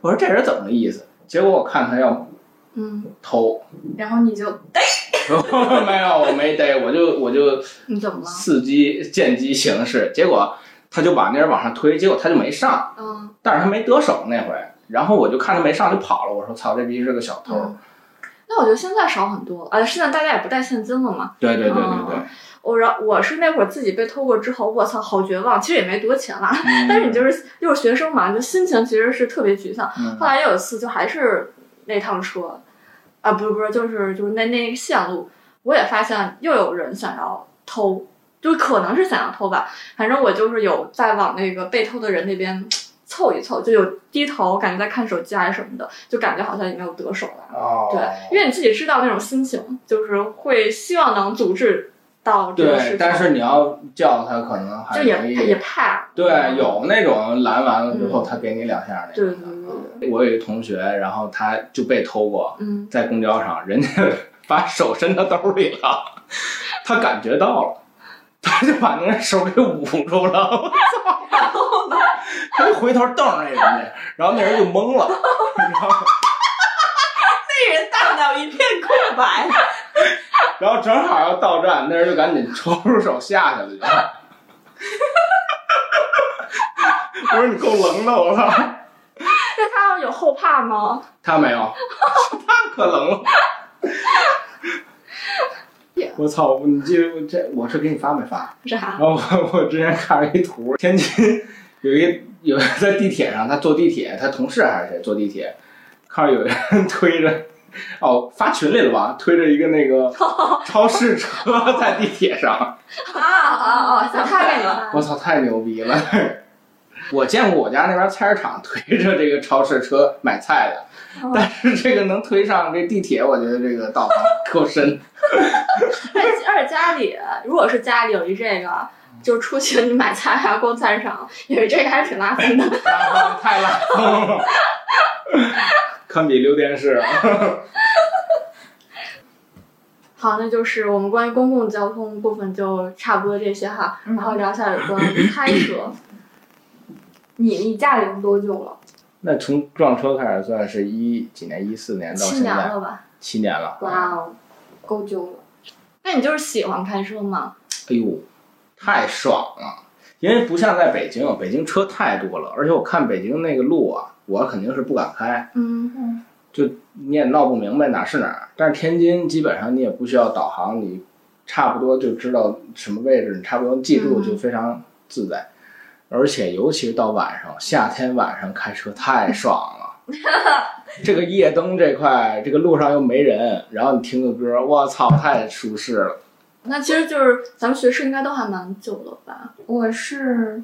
我说这人怎么个意思？结果我看他要嗯，偷，然后你就逮 没有，我没逮，我就我就你怎么了？伺机见机行事，结果他就把那人往上推，结果他就没上，嗯。但是他没得手那回，然后我就看他没上就跑了，我说操，这逼是个小偷。嗯。那我觉得现在少很多，呃，现在大家也不带现金了嘛。对对对对对，我然我是那会儿自己被偷过之后，我操，好绝望。其实也没多钱啦，嗯。但是你就是又是学生嘛，你就心情其实是特别沮丧。嗯。后来有一次，就还是那趟车，啊，不是不是，就是就是那那个线路，我也发现又有人想要偷，就可能是想要偷吧，反正我就是有在往那个被偷的人那边凑一凑，就有低头，感觉在看手机还是什么的，就感觉好像也没有得手了。哦，对，因为你自己知道那种心情，就是会希望能阻止到这个事对，情，但是你要叫他，可能还就也也怕，对，有那种拦完了之后，嗯他给你两下那对种对对的。我有一个同学，然后他就被偷过，嗯，在公交上，人家 把手伸到兜里了，他感觉到了，他就把那个手给捂住了，我操！然后呢，他就回头瞪着那人家，然后那人就懵了，然后 那人大脑一片空白，然后正好要到站，那人就赶紧抽出手下去了，就。我说你够冷的，我操！那他有后怕吗？他没有，他可能了。我操！你记得这我是给你发没发？啥然？后我我之前看了一图，天津有一有在地铁上，他坐地铁，他同事还是谁坐地铁，看到有人推着，哦发群里了吧，推着一个那个 超市车在地铁上，啊啊啊！那他给你发我操，太牛逼了！我见过我家那边菜市场推着这个超市车买菜的，但是这个能推上这地铁，我觉得这个道行够深。而且家里如果是家里有一这个，就出去你买菜还要逛菜市场，因为这个还是挺拉风的。太拉风了，堪比溜电视。好，那就是我们关于公共交通部分就差不多这些哈，嗯然后聊一下有关开车。你你驾龄多久了？那从撞车开始算是一几年？一四年到七现在年了吧？七年了。哇哦，够久了。那你就是喜欢开车吗？哎呦，太爽了！因为不像在北京，北京车太多了，而且我看北京那个路啊，我肯定是不敢开，嗯嗯，就你也闹不明白哪是哪儿。但是天津基本上你也不需要导航，你差不多就知道什么位置，你差不多记住嗯就非常自在。而且尤其是到晚上，夏天晚上开车太爽了。这个夜灯这块，这个路上又没人，然后你听个歌，我操，太舒适了。那其实就是咱们学士应该都还蛮久了吧？我是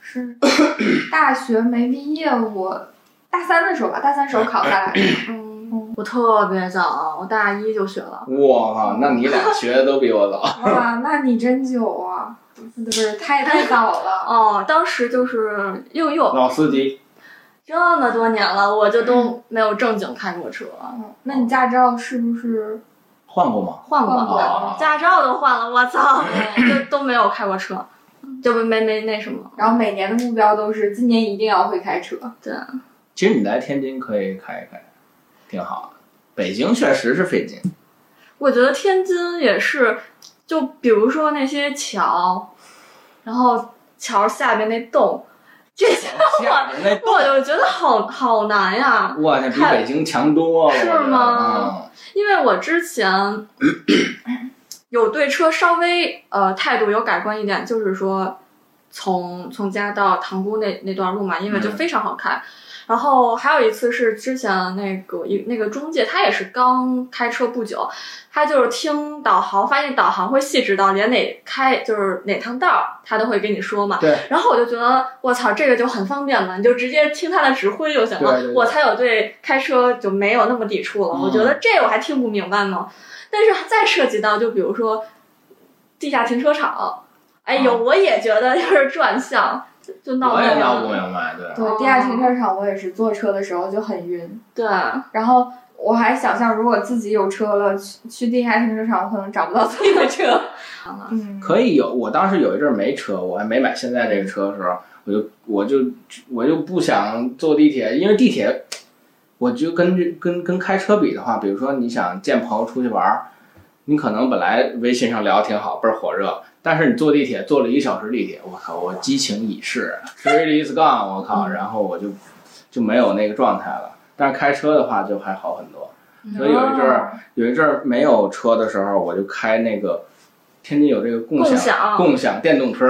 是 大学没毕业，我大三的时候吧，大三时候考下来的。嗯，我特别早，我大一就学了。我靠，那你俩学的都比我早。哇，那你真久啊！不是太太早了。哦，当时就是又又老司机，这么多年了，我就都没有正经开过车，嗯那你驾照是不是？换过吗？换过，哦驾照都换了，我操，就都没有开过车，就没没那什么。然后每年的目标都是今年一定要会开车。对，其实你来天津可以开一开，挺好的。北京确实是费劲，我觉得天津也是，就比如说那些桥，然后桥下边那洞，这家伙我就觉得好好难呀。比北京强多了。是吗？因为我之前 有对车稍微呃态度有改观一点，就是说从从家到塘沽那那段路嘛，因为就嗯非常好开。然后还有一次是之前那个一那个中介，他也是刚开车不久，他就是听导航，发现导航会细致到连哪开就是哪趟道儿，他都会跟你说嘛。对。然后我就觉得我操，这个就很方便了，你就直接听他的指挥就行了，对对对我才有对开车就没有那么抵触了。嗯我觉得这我还听不明白呢。但是再涉及到，就比如说地下停车场，哎呦，啊我也觉得就是转向就就闹我也不闹不明白。对。对，地下停车场我也是坐车的时候就很晕，对，然后我还想象如果自己有车了，去去地下停车场，我可能找不到自己的车。嗯，可以有，我当时有一阵儿没车，我还没买现在这个车的时候，我就我就我就不想坐地铁，因为地铁，我就根据跟跟开车比的话，比如说你想见朋友出去玩儿，你可能本来微信上聊得挺好，倍儿火热，但是你坐地铁坐了一小时地铁，我靠，我激情已逝，really is gone，我靠，然后我就就没有那个状态了。但是开车的话就还好很多，所以有一阵儿有一阵儿没有车的时候，我就开那个天津有这个共共享享共享电动车，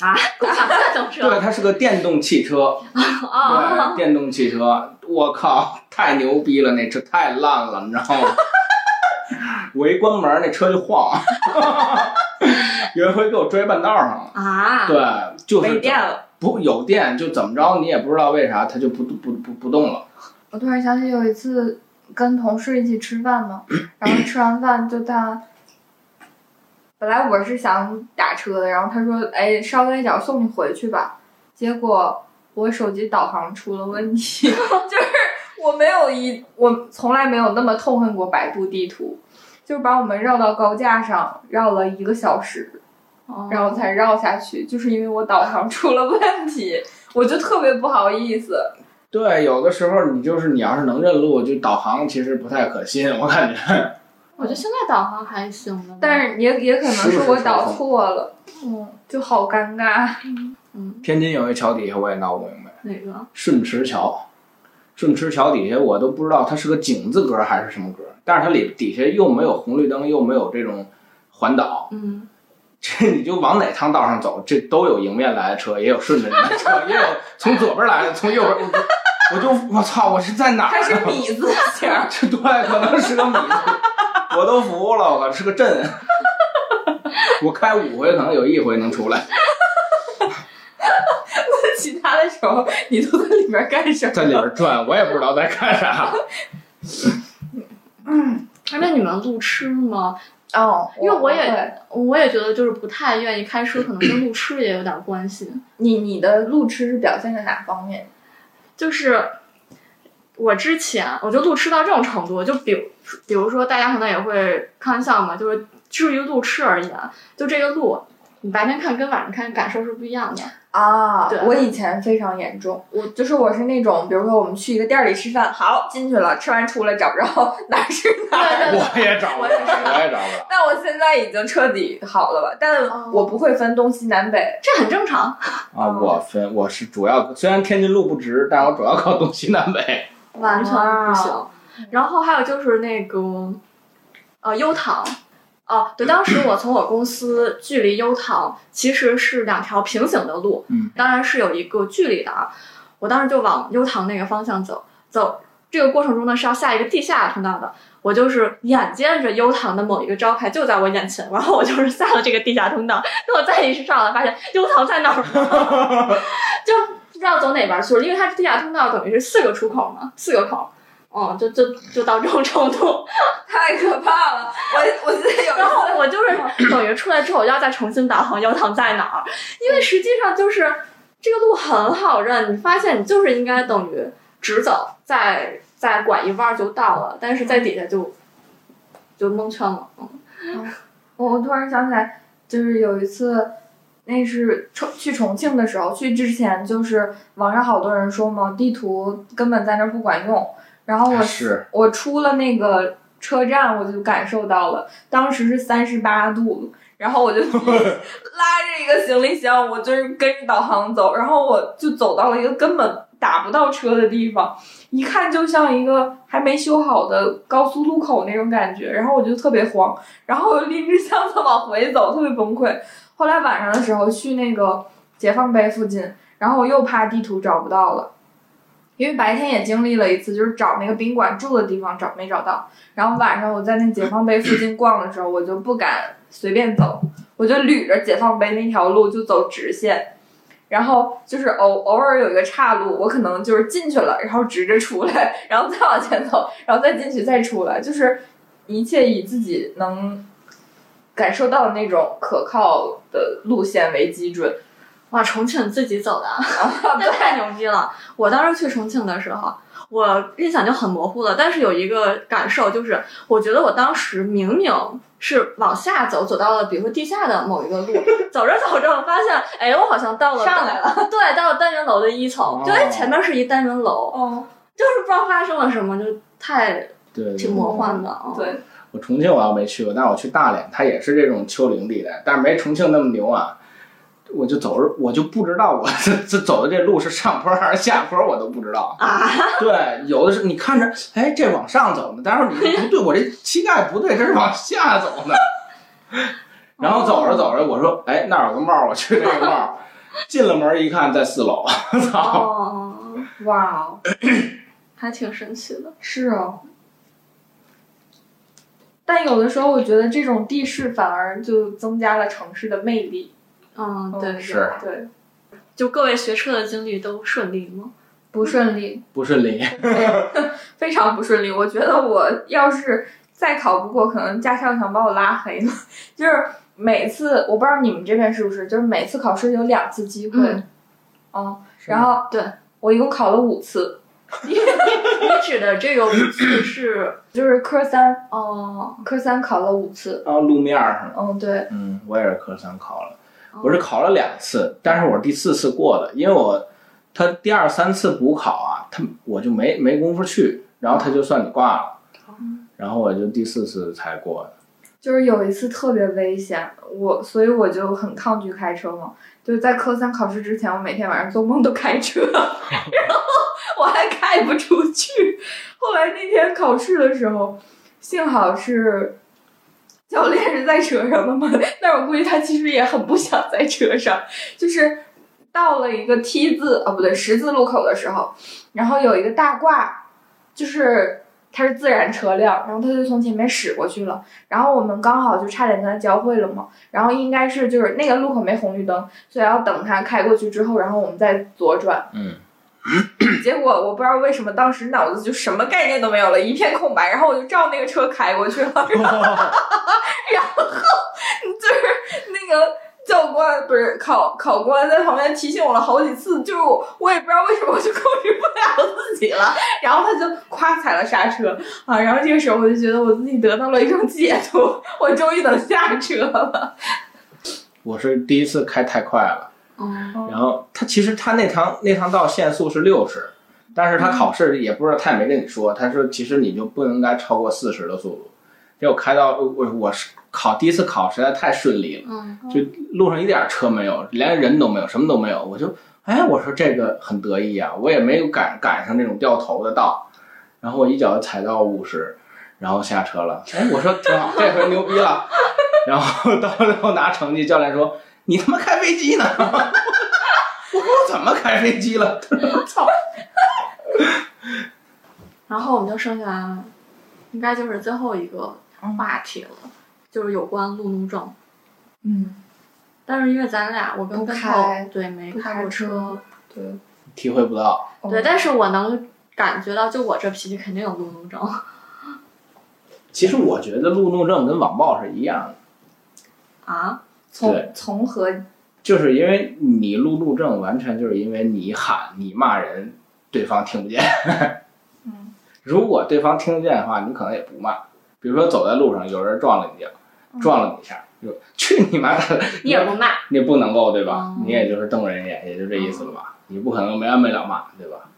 啊，共享电动车对，它是个电动汽车，啊，对，电动汽车，我靠，太牛逼了，那车太烂了，你知道吗？我一关门，那车就晃，有一回给我拽半道上了，啊，对，就是没电了。不有电就怎么着，你也不知道为啥它就不不不不动了。我突然想起有一次跟同事一起吃饭嘛，然后吃完饭就他，本来我是想打车的，然后他说：“哎，稍微一点，送你回去吧。”结果我手机导航出了问题，就是我没有一，我从来没有那么痛恨过百度地图，就是把我们绕到高架上，绕了一个小时。哦然后才绕下去，就是因为我导航出了问题，我就特别不好意思。对，有的时候你就是你要是能认路，就导航其实不太可信，我感觉。我觉得现在导航还行的，但是也也可能是我导错了，嗯，就好尴尬。嗯，天津有一桥底下我也闹不明白，哪个？顺驰桥，顺驰桥底下我都不知道它是个井字格还是什么格，但是它里底下又没有红绿灯，又没有这种环岛，嗯，这你就往哪趟道上走，这都有迎面来的车，也有顺着你的车，也有从左边来的，从右边，我就我操，我是在哪儿呢？它是米字形，这 对，可能是个米字，我都服了，我靠，是个镇。我开五回，可能有一回能出来。的的时候，你都在里面干什么？在里面转，我也不知道在干啥。嗯，那你们路痴吗？哦，因为我也会我也觉得就是不太愿意开车，可能跟路痴也有点关系。你你的路痴是表现在哪方面？就是我之前我就路痴到这种程度，就比如比如说大家可能也会开玩笑嘛，就是至于路痴而言，就这个路，你白天看跟晚上看感受是不一样的。啊对我以前非常严重，我就是我是那种，比如说我们去一个店儿里吃饭，好进去了，吃完出来找不着哪儿是哪儿。我也找不着，我也找不着。但我现在已经彻底好了吧？但哦我不会分东西南北。这很正常。啊，我分我是主要，虽然天津路不直，但我主要靠东西南北。完全不行。然后还有就是那个，呃，优唐，哦、对，当时我从我公司距离优唐其实是两条平行的路，嗯，当然是有一个距离的啊。我当时就往优唐那个方向走，走这个过程中呢是要下一个地下通道的。我就是眼见着优唐的某一个招牌就在我眼前，然后我就是下了这个地下通道。等我再一上来，发现优唐在哪儿了，就不知道走哪边去了，因为它是地下通道，等于是四个出口嘛，四个口。嗯，就就就到这种程度，太可怕了！我我记得有一然后次，我就是等于出来之后，我要再重新导航油塘在哪儿，因为实际上就是这个路很好认，你发现你就是应该等于直走，再再拐一弯儿就到了，但是在底下就就蒙圈了，嗯，我突然想起来，就是有一次，那是重去重庆的时候，去之前就是网上好多人说嘛，地图根本在那儿不管用。然后我是我出了那个车站，我就感受到了，当时是三十八度，然后我就 拉着一个行李箱，我就是跟着导航走，然后我就走到了一个根本打不到车的地方，一看就像一个还没修好的高速路口那种感觉，然后我就特别慌，然后我拎着箱子往回走，特别崩溃。后来晚上的时候去那个解放碑附近，然后我又怕地图找不到了。因为白天也经历了一次，就是找那个宾馆住的地方找没找到，然后晚上我在那解放碑附近逛的时候，我就不敢随便走，我就捋着解放碑那条路就走直线，然后就是偶偶尔有一个岔路，我可能就是进去了，然后直着出来，然后再往前走，然后再进去再出来，就是一切以自己能感受到的那种可靠的路线为基准。哇，重庆自己走的啊，那太牛逼了！我当时去重庆的时候，我印象就很模糊了，但是有一个感受就是，我觉得我当时明明是往下走，走到了比如说地下的某一个路，走着走着，我发现，哎，我好像到了上来了，对，到了单元楼的一层，就哎前面是一单元楼，哦，就是不知道发生了什么，就太对对挺魔幻的啊。对，我重庆我要没去过，但是我去大连，它也是这种丘陵地带，但是没重庆那么牛啊。我就走着，我就不知道我 这这走的这路是上坡还是下坡，我都不知道啊。对，有的是你看着，哎，这往上走呢，但是你不对，我这膝盖不对，这是往下走呢。然后走着走着，我说，哎，那儿有个帽儿，我去这个帽儿。进了门一看，在四楼，操！哦，哇哦，还挺神奇的。是哦。但有的时候，我觉得这种地势反而就增加了城市的魅力。嗯，对，是对，就各位学车的经历都顺利吗？不顺利，不顺利。非常不顺利。我觉得我要是再考不过，可能驾校想把我拉黑了。就是每次，我不知道你们这边是不是，就是每次考试有两次机会。嗯哦，然后对我一共考了五次，你指的这个五次是 就是科三，哦，科三考了五次。啊，路面儿上。嗯，对，嗯，我也是科三考了，我是考了两次，但是我是第四次过的，因为我他第二三次补考啊，他我就没没工夫去，然后他就算你挂了，然后我就第四次才过的。就是有一次特别危险，我所以我就很抗拒开车嘛。就是在科三考试之前，我每天晚上做梦都开车，然后我还开不出去。后来那天考试的时候，幸好是教练是在车上的吗，但我估计他其实也很不想在车上。就是到了一个 T 字啊不对十字路口的时候，然后有一个大挂，就是它是自然车辆，然后他就从前面驶过去了，然后我们刚好就差点跟他交汇了嘛，然后应该是就是那个路口没红绿灯，所以要等他开过去之后，然后我们再左转。嗯，结果我不知道为什么当时脑子就什么概念都没有了，一片空白，然后我就照那个车开过去了，然 后然后就是那个教官不是考考官在旁边提醒我了好几次，就是我我也不知道为什么我就控制不了自己了，然后他就夸踩了刹车 啊，然后这个时候我就觉得我自己得到了一种解脱，我终于能下车了。我是第一次开太快了，嗯，然后他其实他那趟那趟道限速是六十，但是他考试也不知道他也没跟你说，他说其实你就不应该超过四十的速度。结果开到我我是考第一次考实在太顺利了，嗯，就路上一点车没有，连人都没有，什么都没有，我就哎我说这个很得意啊，我也没有赶赶上那种掉头的道，然后我一脚踩到五十，然后下车了，哎我说挺好，这回牛逼了。然后到最后拿成绩，教练说：“你他妈开飞机呢？” 我说：“我怎么开飞机了？”他说：“操！”然后我们就剩下，应该就是最后一个话题了，就是有关路怒症。嗯，但是因为咱俩，我跟开头对没开过车车，对体会不到，对，但是我能感觉到，就我这脾气肯定有路怒症。其实我觉得路怒症跟网暴是一样的，啊，从从何就是因为你路路症，完全就是因为你喊你骂人，对方听不见。嗯，如果对方听得见的话，你可能也不骂。比如说走在路上，有人撞了你一脚，撞了你一下，就去你妈的！你也不骂，你不能够对吧哦？你也就是瞪人一眼，也就这意思了吧？你不可能没完没了骂，对吧？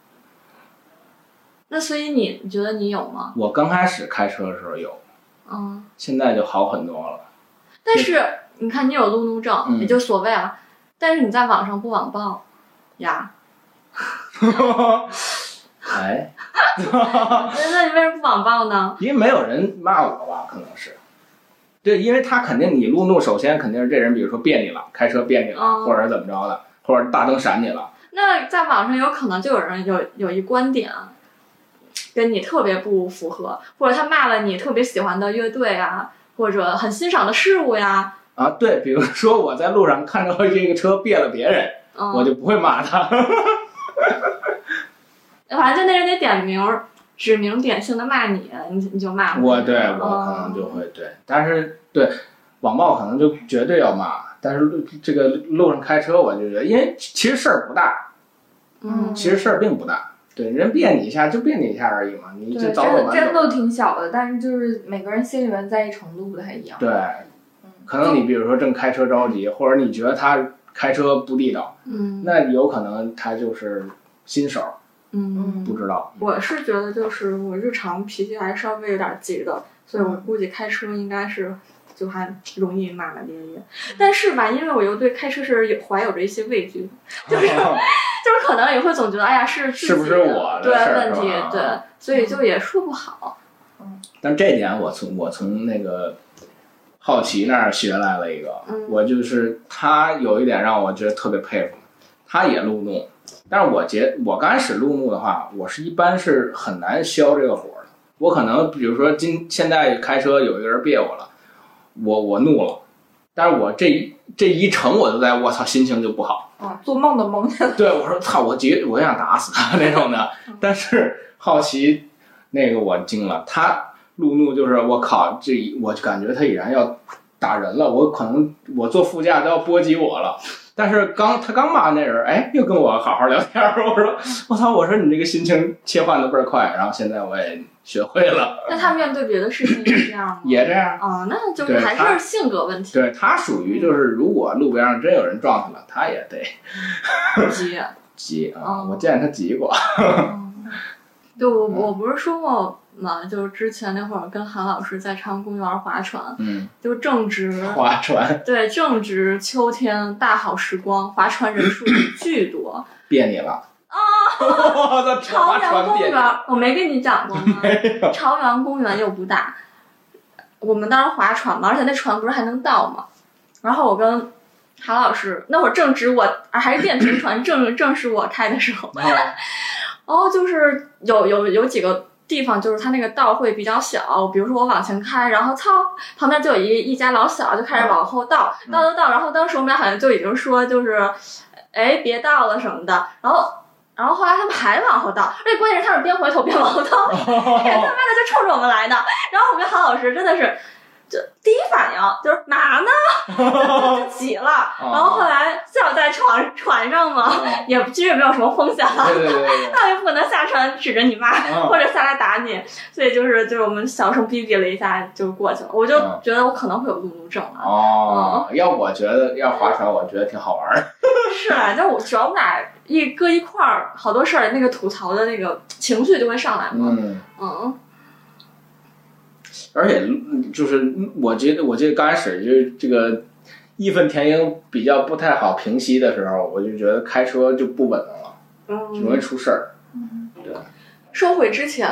那所以你你觉得你有吗？我刚开始开车的时候有，嗯，现在就好很多了。但是你看你有路怒症，嗯也就所谓啊，但是你在网上不网暴呀，哎，那那你为什么不网暴呢？因为没有人骂我吧？可能是。对，因为他肯定你路怒，首先肯定是这人，比如说别你了，开车别你了，哦或者怎么着的，或者大灯闪你了，那在网上有可能就有人有有一观点跟你特别不符合，或者他骂了你特别喜欢的乐队啊，或者很欣赏的事物呀，啊，对，比如说我在路上看到这个车别了别人，嗯，我就不会骂他。反正就那人得点名儿指名点姓的骂你，你你就骂我对我哦可能就会对，但是对网暴可能就绝对要骂，但是路这个路上开车我就觉得，因为其实事儿不大，嗯，其实事儿并不大，对，人别你一下就别你一下而已嘛，你就对，早走真晚走。真都挺小的，但是就是每个人心里面在意程度不太一样。对，可能你比如说正开车着急，或者你觉得他开车不地道，嗯那有可能他就是新手，嗯，不知道。我是觉得就是我日常脾气还稍微有点急的，所以我估计开车应该是就还容易骂骂咧咧。但是吧，因为我又对开车是有怀有着一些畏惧，就是 就是可能也会总觉得哎呀是是不是我的对问题对，所以就也说不好。嗯但这点我从我从那个好奇那儿学来了一个，嗯我就是他有一点让我觉得特别佩服，他也路怒，但是我觉我刚开始路怒的话，我是一般是很难消这个火的。我可能比如说今现在开车有一个人别我了，我我怒了，但是我这一这一程我都在我操心情就不好。啊，做梦都梦见了。对，我说操，我急，我想打死他那种的。但是好奇那个我惊了，他路怒就是我靠，这一我感觉他已然要打人了，我可能我坐副驾都要波及我了。但是刚他刚骂那人，哎，又跟我好好聊天儿。我说我操，我说你这个心情切换的倍儿快。然后现在我也学会了，那他面对别的事情也这样吗？也这样。哦，那就是还是性格问题，对他属于就是，如果路边上真有人撞他了，他也得急。急啊。哦我见他急过。对我我不是说过嘛，就是之前那会儿跟韩老师在长公园划船，嗯，就正值划船对正值秋天大好时光，划船人数 巨多。别你了。我操！朝划阳公园我没跟你讲过吗？朝阳公园又不大，我们当时划船嘛，而且那船不是还能倒吗？然后我跟韩老师那会儿正值我啊还是电瓶船，正正是我开的时候，然后 就是有有有几个地方就是它那个道会比较小，比如说我往前开，然后操，旁边就有一一家老小就开始往后倒，嗯倒倒倒，然后当时我们俩好像就已经说就是，哎，别倒了什么的，然后。然后后来他们还往后倒，而且关键是他们边回头边往后倒，也他妈的就冲着我们来的。然后我跟韩老师真的是，就第一反应就是嘛呢，就急了。然后后来再有在船船上嘛，也其实也没有什么风险了，那也不可能下船指着你骂，嗯或者下来打你，所以就是就是我们小声逼逼了一下就过去了。我就嗯觉得我可能会有路怒症啊，哦，要我觉得要划船，我觉得挺好玩儿。是啊，就我主要我们俩一搁一块儿，好多事儿那个吐槽的那个情绪就会上来嘛。嗯，嗯而且嗯就是我觉得，我记得刚开始就是这个义愤填膺比较不太好平息的时候，我就觉得开车就不稳当了，容易嗯，出事儿。说回之前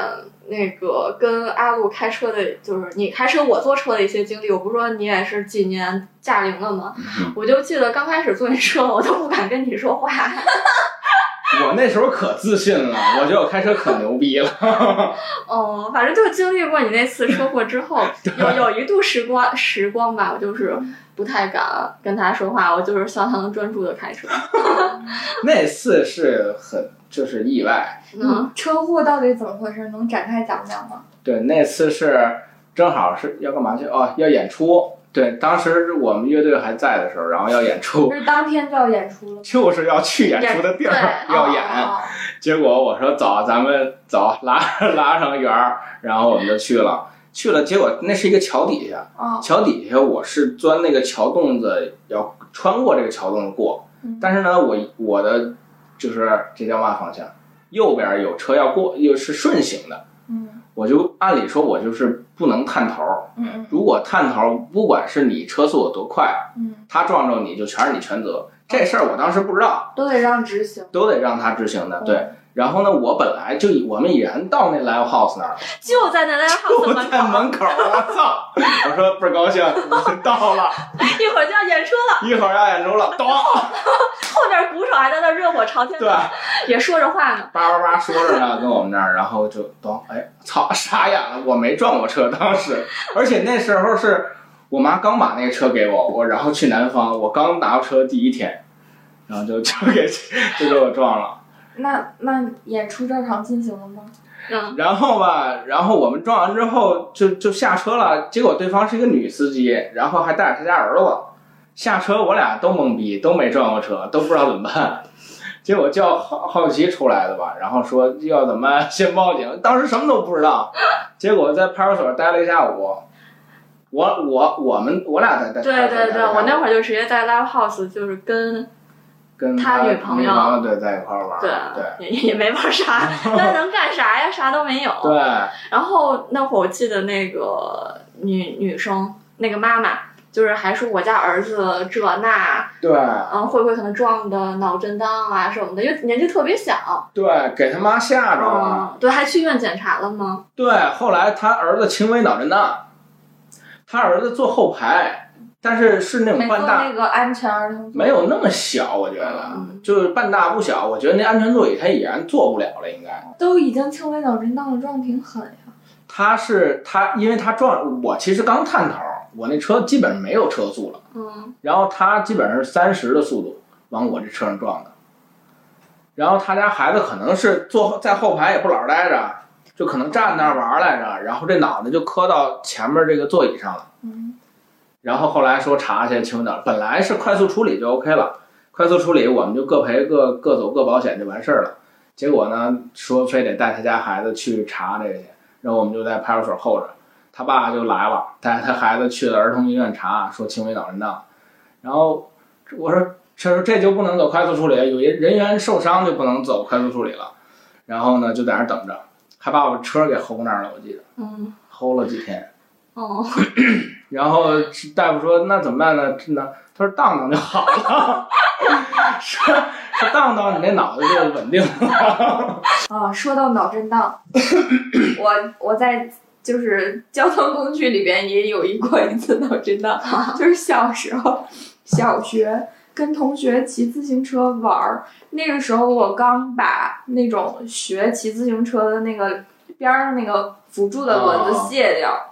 那个跟阿路开车的，就是你开车我坐车的一些经历。我不是说你也是几年驾龄了吗？嗯我就记得刚开始坐你车，我都不敢跟你说话。我那时候可自信了，我觉得我开车可牛逼了。哦，反正就经历过你那次车祸之后，有有一度时光时光吧，我就是不太敢跟他说话，我就是希望他能专注的开车。那次是很就是意外，嗯，车祸到底怎么回事？能展开讲讲吗？对，那次是正好是要干嘛去？哦，要演出。对，当时我们乐队还在的时候，然后要演出，就是当天就要演出了。就是要去演出的地儿要演。哦结果我说走，咱们走，拉拉上圆儿，然后我们就去了。去了，结果那是一个桥底下，哦，桥底下我是钻那个桥洞子，要穿过这个桥洞子过。嗯但是呢，我我的就是这叫嘛方向，右边有车要过，又是顺行的，嗯我就按理说我就是不能探头儿。嗯嗯如果探头儿，不管是你车速有多快，嗯，他撞着你就全是你全责。这事儿我当时不知道，都得让执行。都得让他执行的。嗯对，然后呢，我本来就已我们已然到那 live house 那儿了，就在那 live house 就门口，在门口，我操！我说倍儿高兴，到了，一会儿就要演出了，一会儿要演出了，咚！后面鼓手还在那热火朝天对，的，也说着话呢。叭叭叭说着呢，跟我们那儿，然后就咚，哎，操，傻眼了，我没撞过车，当时，而且那时候是我妈刚把那个车给我，我然后去南方，我刚拿到车第一天，然后就就给就给我撞了。那那演出照常进行了吗？嗯，然后吧，然后我们撞完之后就就下车了，结果对方是一个女司机，然后还带着他家儿子。下车我俩都懵逼，都没撞过车，都不知道怎么办。结果叫好好奇出来的吧，然后说要怎么，先报警。当时什么都不知道，结果在派出所待了一下午。我我我们我俩在在对对对，我那会儿儿就直接在 live house，就是跟跟他女女朋友友对在一块儿玩儿，对对也也没玩啥，那能干啥呀？啥都没有。对然后那会儿我记得那个女女生那个妈妈，就是还说我家儿子这那，对嗯，会不会可能撞的脑震荡啊什么的，因为年纪特别小。对，给他妈吓着了。嗯，对，还去医院检查了吗？对，后来他儿子轻微脑震荡，他儿子坐后排，但是是那种半大，那个安全儿童没有那么小，我觉得嗯就是半大不小。我觉得那安全座椅它已然坐不了了，应该。都已经轻微脑震荡了，撞挺狠呀。他是他，因为他撞我，其实刚探头，我那车基本上没有车速了，嗯然后他基本上是三十的速度往我这车上撞的，然后他家孩子可能是坐在后排也不老实待着，就可能站那儿玩来着，然后这脑袋就磕到前面这个座椅上了。嗯，然后后来说查去轻微脑，本来是快速处理就 OK 了，快速处理我们就各赔各各走各保险就完事儿了。结果呢，说非得带他家孩子去查这个去，然后我们就在派出所候着，他爸就来了，带他孩子去了儿童医院查，说轻微脑震荡。然后我说这这就不能走快速处理，有人人员受伤就不能走快速处理了。然后呢，就在那儿等着，还把我车给齁那儿了，我记得嗯齁了几天。哦，然后大夫说那怎么办呢？那他说荡荡就好了，说说荡荡你那脑子就稳定了。啊，说到脑震荡，我我在就是交通工具里边也有一过一次脑震荡，就是小时候小学跟同学骑自行车玩儿，那个时候我刚把那种学骑自行车的那个。边儿上那个辅助的轮子哦卸掉。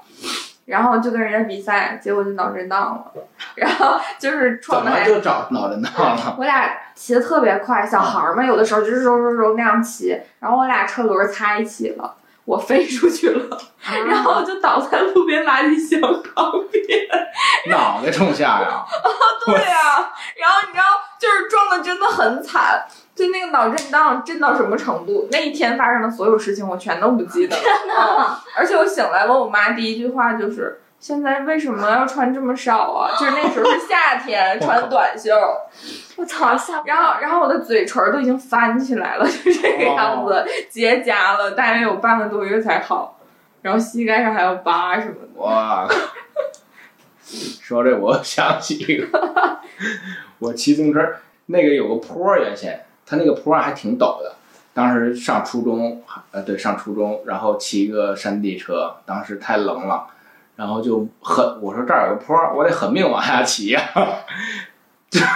然后就跟人家比赛，结果就脑震荡了，然后就是怎么撞的还就找脑震荡了？我俩骑的特别快，小孩儿嘛，有的时候就是揉揉揉那样骑，然后我俩车轮擦一起了，我飞出去了，然后就倒在路边垃圾箱旁边。脑袋冲下呀！啊 对呀、然后你知道，就是撞的真的很惨，就那个脑震荡震到什么程度？那一天发生的所有事情我全都不记得了。嗯而且我醒来问我妈第一句话就是。现在为什么要穿这么少啊？就是那时候是夏天，穿短袖，我操，吓然后，然后我的嘴唇儿都已经翻起来了，就这个样子，结痂了，大约有半个多月才好。然后膝盖上还有疤什么的。哇！说这我想起一个，我骑自行车那个有个坡儿，原先它那个坡儿还挺陡的。当时上初中，呃，对，上初中，然后骑一个山地车，当时太冷了，然后就狠，我说这儿有个坡儿，我得狠命往下骑呀、我操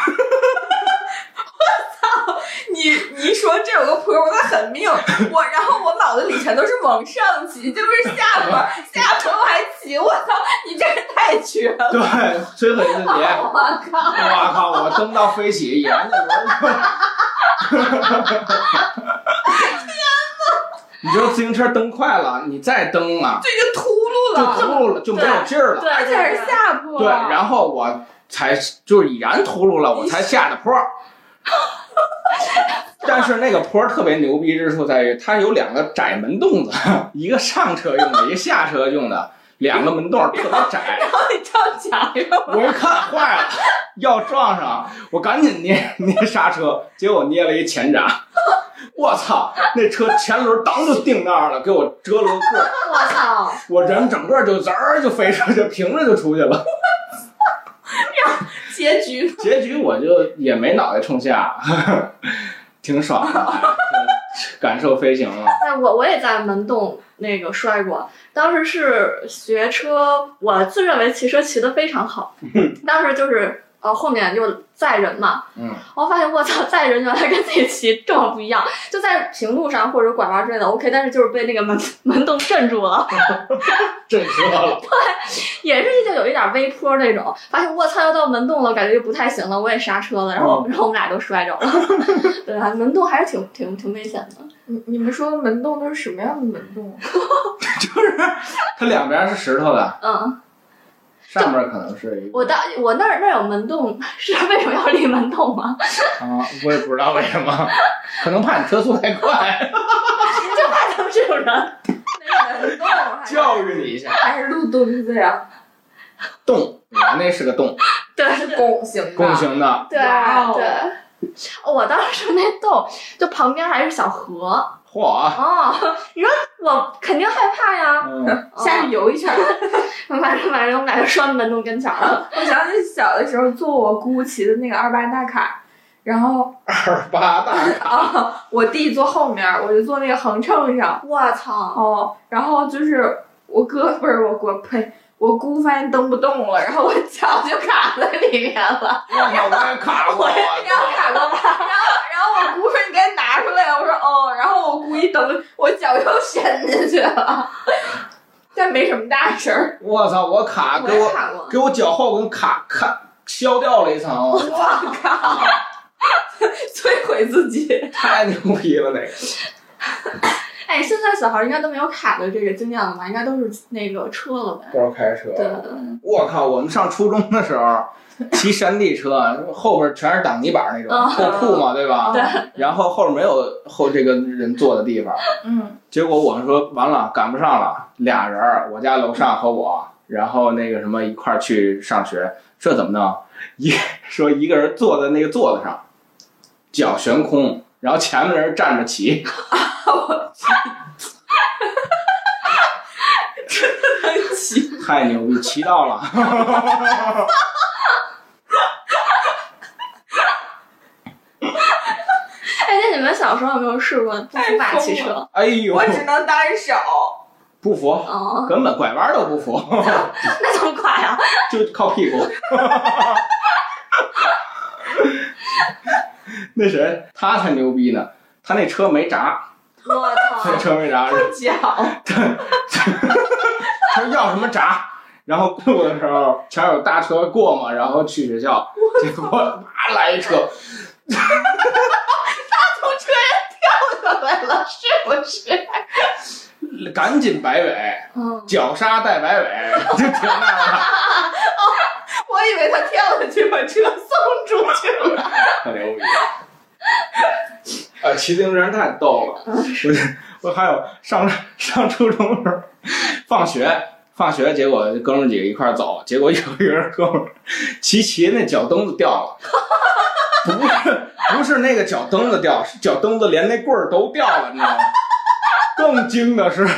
你你一说这有个坡，我得狠命，我然后我脑子里全都是往上骑，这不是下坡，下坡我还骑，我操，你这个太绝了！对，摧毁自己。我靠！我靠！我蹬到飞起，沿着轮儿。你知道自行车蹬快了，你再蹬啊，这就秃噜了就了，秃噜了，就没有劲儿了。对，而且是下坡。对，然后我才就是已然秃噜了，我才下的坡儿。但是那个坡儿特别牛逼之处在于，它有两个窄门洞子，一个上车用的，一个下车用的，两个门洞儿特别窄。然后你撞墙上了，我一看坏了，要撞上，我赶紧捏 捏刹车，结果捏了一前闸。我操！那车前轮当就定那儿了，给我折了个棍儿，我操，我人整个就滋儿就飞出去，平着就出去了。结局结局我就也没脑袋冲下，挺爽的，还就 感受飞行了。哎，我我也在门洞那个摔过，当时是学车，我自认为骑车骑得非常好，当时就是呃后面就载人嘛，嗯，我发现我操，载人原来跟自己骑这么不一样，就在平路上或者拐弯之类的 OK，但是就是被那个门 门洞镇住了，震慑了。对也是就有一点微坡那种，发现我操要到门洞了，感觉就不太行了，我也刹车了，然后、然后我们俩都摔着了，对啊，门洞还是挺挺挺危险的。你你们说的门洞都是什么样的门洞？就是它两边是石头的，嗯，上面可能是一个我到我那儿那儿有门洞，是为什么要立门洞吗？啊，我也不知道为什么，可能怕你车速太快，就怕他们这种人。那门洞还是教育你一下。还是路墩子呀？洞，我那是个洞，对是拱形的。拱形的，对对，我当时那洞就旁边还是小河嚯，哦，你说我肯定害怕呀。嗯，下去游一圈。反正反正我们俩就拴门洞跟前了。我想起小的时候坐我姑骑的那个二八大卡，然后二八大卡，啊，我弟坐后面，我就坐那个横秤上。我操！哦，然后就是我哥不是我哥，呸，我姑发现蹬不动了，然后我脚就卡在里面了，我也卡过，然后卡过，然后然后我姑说你赶紧拿出来，我说哦，然后我故意等，我脚又伸进去了，但没什么大事儿。我操，我卡给我。给我脚后跟卡卡削掉了一层，我靠！摧毁自己。太牛逼了那个。哎，现在小孩应该都没有卡的这个经验了吧？应该都是那个车了呗。都是开车。对，我靠！我们上初中的时候 骑山地车，后边全是挡泥板那种嗯后铺嘛，对吧？对。然后后面没有后这个人坐的地方，嗯，结果我们说完了赶不上了，俩人儿，我家楼上和我，然后那个什么一块儿去上学，这怎么弄？一说一个人坐在那个座子上，脚悬空，然后前面的人站着骑，真的能骑。太牛逼，骑到了。哎，那你们小时候有没有试过不扶把骑车？哎呦我，只能单手。不服，哦，根本拐弯都不服，那怎么拐啊？就靠屁股。那谁，他才牛逼呢，他那车没闸，我这操！车没闸。脚，他说要什么闸？然后过的时候，前有大车过嘛，然后去学校，结果啪来一车，他从车上跳下来了，是不是？赶紧摆尾，嗯，绞杀带摆尾，就停那儿了，我以为他跳下去把车送出去了。特牛逼。啊，骑自行车太逗了，我 我还有上上初中时候，放学放学，结果哥们几个一块走，结果有一个人哥们儿骑骑那脚蹬子掉了，不是不是那个脚蹬子掉，是脚蹬子连那棍儿都掉了，你知道吗？更惊的是，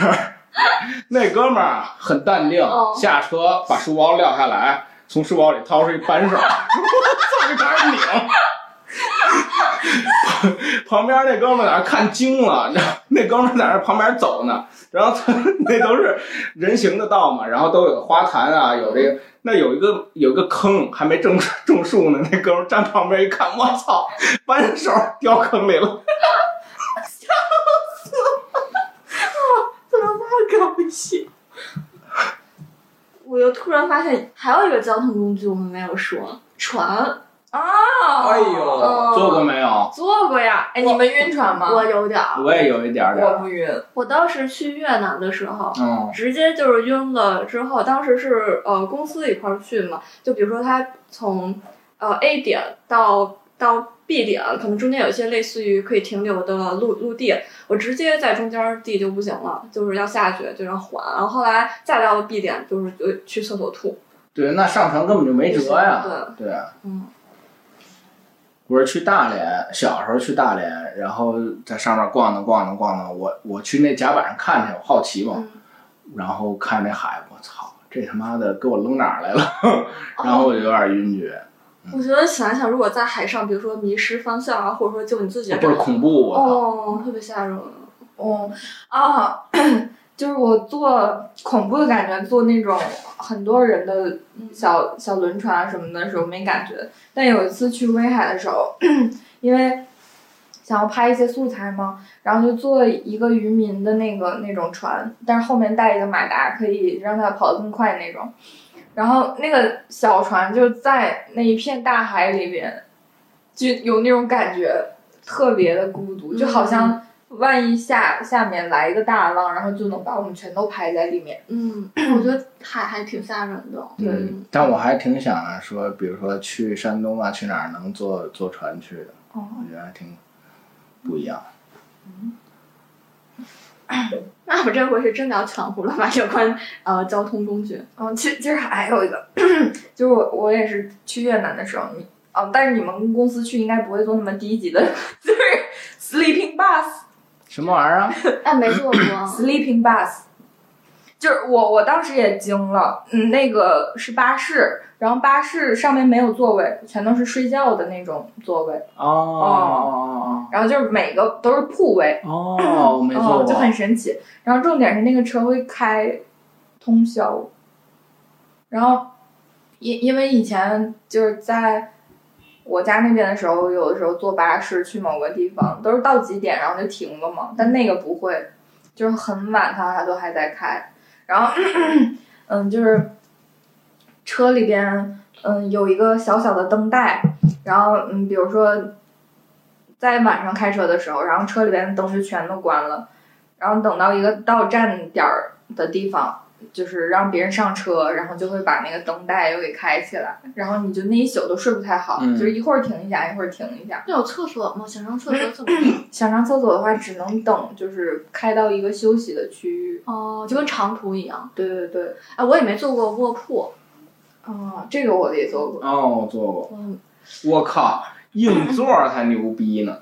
那哥们儿啊很淡定，哦下车把书包撂下来，从书包里掏出一扳手，我操，就开始拧。旁边那哥们儿在那看惊了，你知道，那哥们儿在那旁边走呢，然后他 那都是人行的道嘛，然后都有花坛啊，有这个，那有一个有一个坑还没种种树呢，那哥们儿站旁边一看，我操，扳手掉坑里了，怎么那么搞笑？我又突然发现还有一个交通工具我们没有说，船。啊！哎呦，坐过没有？坐过呀，哎，你们晕船吗？我有点儿。我也有一点点儿，我不晕。我当时去越南的时候，嗯直接就是晕了之后，当时是呃公司一块儿去嘛，就比如说他从呃 A 点到到 B 点，可能中间有一些类似于可以停留的陆陆地，我直接在中间地就不行了，就是要下去就要缓，然后后来再到了 B 点，就是就去厕所吐，对，那上船根本就没辙呀，对啊。嗯，我是去大连，小时候去大连，然后在上面逛荡逛荡逛荡。我我去那甲板上看去，我好奇嘛，嗯然后看那海，我操，这他妈的给我扔哪儿来了？然后我就有点晕厥，我觉得想一想，如果在海上，比如说迷失方向啊，或者说就你自己的倍儿恐怖，我操！哦，特别吓人。哦啊，就是我坐恐怖的感觉，坐那种很多人的小小轮船啊什么的时候没感觉，但有一次去威海的时候，因为想要拍一些素材嘛，然后就坐一个渔民的那个那种船，但是后面带一个马达，可以让它跑得更快那种。然后那个小船就在那一片大海里边，就有那种感觉，特别的孤独，就好像万一下下面来一个大浪，然后就能把我们全都排在里面。嗯，我觉得海还挺吓人的。对，但我还挺想啊说，比如说去山东啊，去哪儿能坐坐船去的，哦，我觉得还挺不一样。那我这回是真的要全乎了吧？有关呃交通工具。嗯，其实其实还有一个，就是我我也是去越南的时候，你哦，但是你们公司去应该不会坐那么低级的，就是 sleeping bus。什么玩意儿啊？哎，没坐过。sleeping bus，就是我我当时也惊了，嗯，那个是巴士，然后巴士上面没有座位，全都是睡觉的那种座位，哦然后就是每个都是铺位，哦没坐哦，就。很神奇。然后重点是那个车会开通宵，然后因因为以前就是在我家那边的时候，有的时候坐巴士去某个地方都是到几点然后就停了嘛，但那个不会，就是很晚它它都还在开。然后 嗯，就是车里边嗯有一个小小的灯带，然后嗯，比如说在晚上开车的时候，然后车里边的灯就全都关了，然后等到一个到站点儿的地方，就是让别人上车，然后就会把那个灯带又给开起来，然后你就那一宿都睡不太好，嗯就是一会儿停一下，一会儿停一下。那有厕所吗？想上厕所怎么上？想上厕所的话，只能等就是开到一个休息的区域。哦，就跟长途一样。对对对，哎，我也没坐过卧铺。哦、这个我也坐过。哦，我坐过。嗯，我靠，硬座儿才牛逼呢。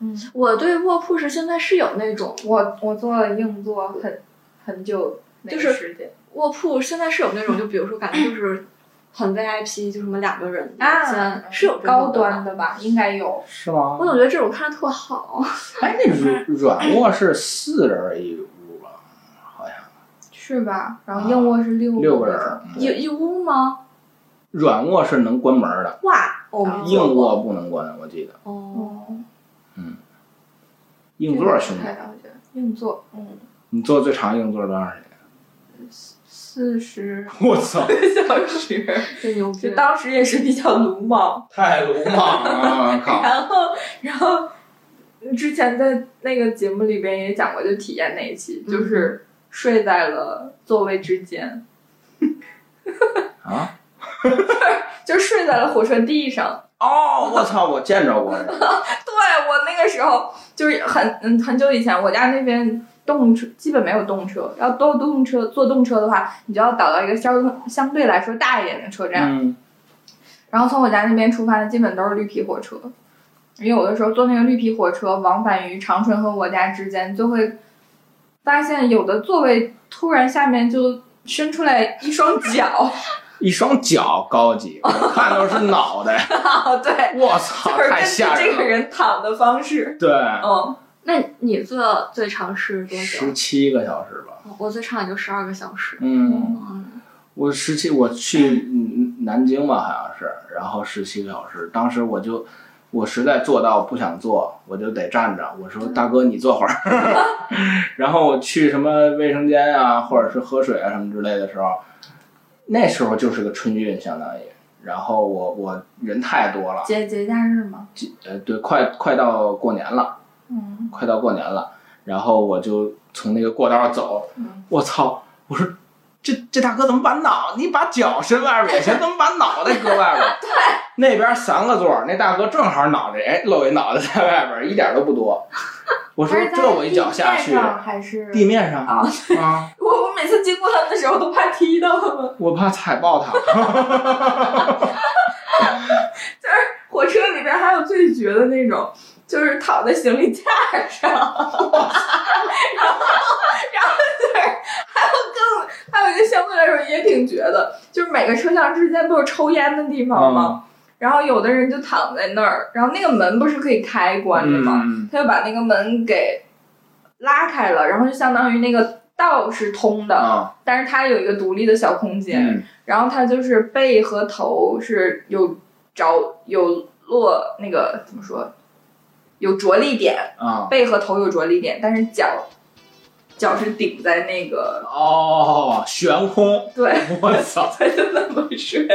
嗯我对卧铺是现在是有那种我我坐了硬座很很久那个就是卧铺，现在是有那种，就比如说感觉就是很 VIP，就什么两个人啊是有高端的吧，应该有。是吗我？总觉得这种看着特好。哎，那软 软卧是四人一屋吧？好像 是吧？然后硬卧是六六个人一一屋吗？软卧是能关门的，哇，硬。卧不能关，我记得。哦，嗯，硬座儿凶不太了解。硬座，嗯，你坐最长硬座多长时间？四十 我操，个小时，真牛逼就！当时也是比较鲁莽。太鲁莽了！靠，然后，然后之前在那个节目里边也讲过，就体验那一期，嗯就是睡在了座位之间，啊！就睡在了火车地上。哦，我操，我见着过这个。对我那个时候就是很嗯很久以前，我家那边动车基本没有动车，要都动车坐动车的话，你就要倒到一个交通相对来说大一点的车站，嗯然后从我家那边出发的基本都是绿皮火车。因为有的时候坐那个绿皮火车往返于长春和我家之间，就会发现有的座位突然下面就伸出来一双脚，一双脚高级，我看都是脑袋。哦，对，我操，就是太根据这个人了。人躺的方式，对，嗯，那你坐最长是多久十？七个小时吧。我最长也就十二个小时。嗯，嗯，我十七，我去嗯南京吧，好像是，然后十七个小时。当时我就，我实在坐到不想坐，我就得站着。我说大哥，你坐会儿。然后我去什么卫生间啊，或者是喝水啊什么之类的时候，那时候就是个春运，相当于。然后我我人太多了，节节假日嘛，呃，对，快快到过年了。嗯，快到过年了，然后我就从那个过道走，嗯我操！我说这这大哥怎么把脑，你把脚伸外边也行，怎么把脑袋搁外边？对，那边三个座儿，那大哥正好脑袋哎露一脑袋在外边，一点都不多。我说这我一脚下去地面，上还是地面上啊？啊，我我每次经过他们的时候都怕踢到他们。我怕踩爆他。就是火车里边还有最绝的那种，就是躺在行李架上，然后然后就是还有更还有一个相对来说也挺绝的，就是每个车厢之间都是抽烟的地方嘛。然后有的人就躺在那儿，然后那个门不是可以开关的嘛？嗯，他就把那个门给拉开了，然后就相当于那个道是通的，啊，但是它有一个独立的小空间。嗯然后它就是背和头是有着有落那个怎么说，有着力点，啊，背和头有着力点，但是脚脚是顶在那个哦，悬空，对，我操！他就那么睡。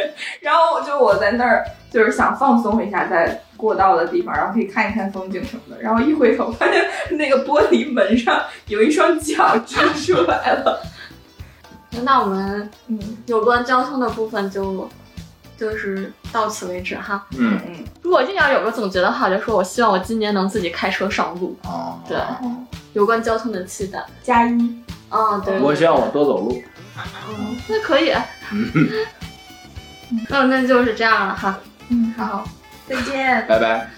然后我就我在那儿就是想放松一下，在过道的地方，然后可以看一看风景什么的。然后一回头发现那个玻璃门上有一双脚支出来了。那我们嗯有关交通的部分就就是到此为止哈。嗯，嗯，如果硬要有个总结的话，就说我希望我今年能自己开车上路。哦，对，有关交通的期待。加一。哦，对。我希望我多走路。嗯，那可以。那 那就是这样了哈。嗯，好，再见。拜拜。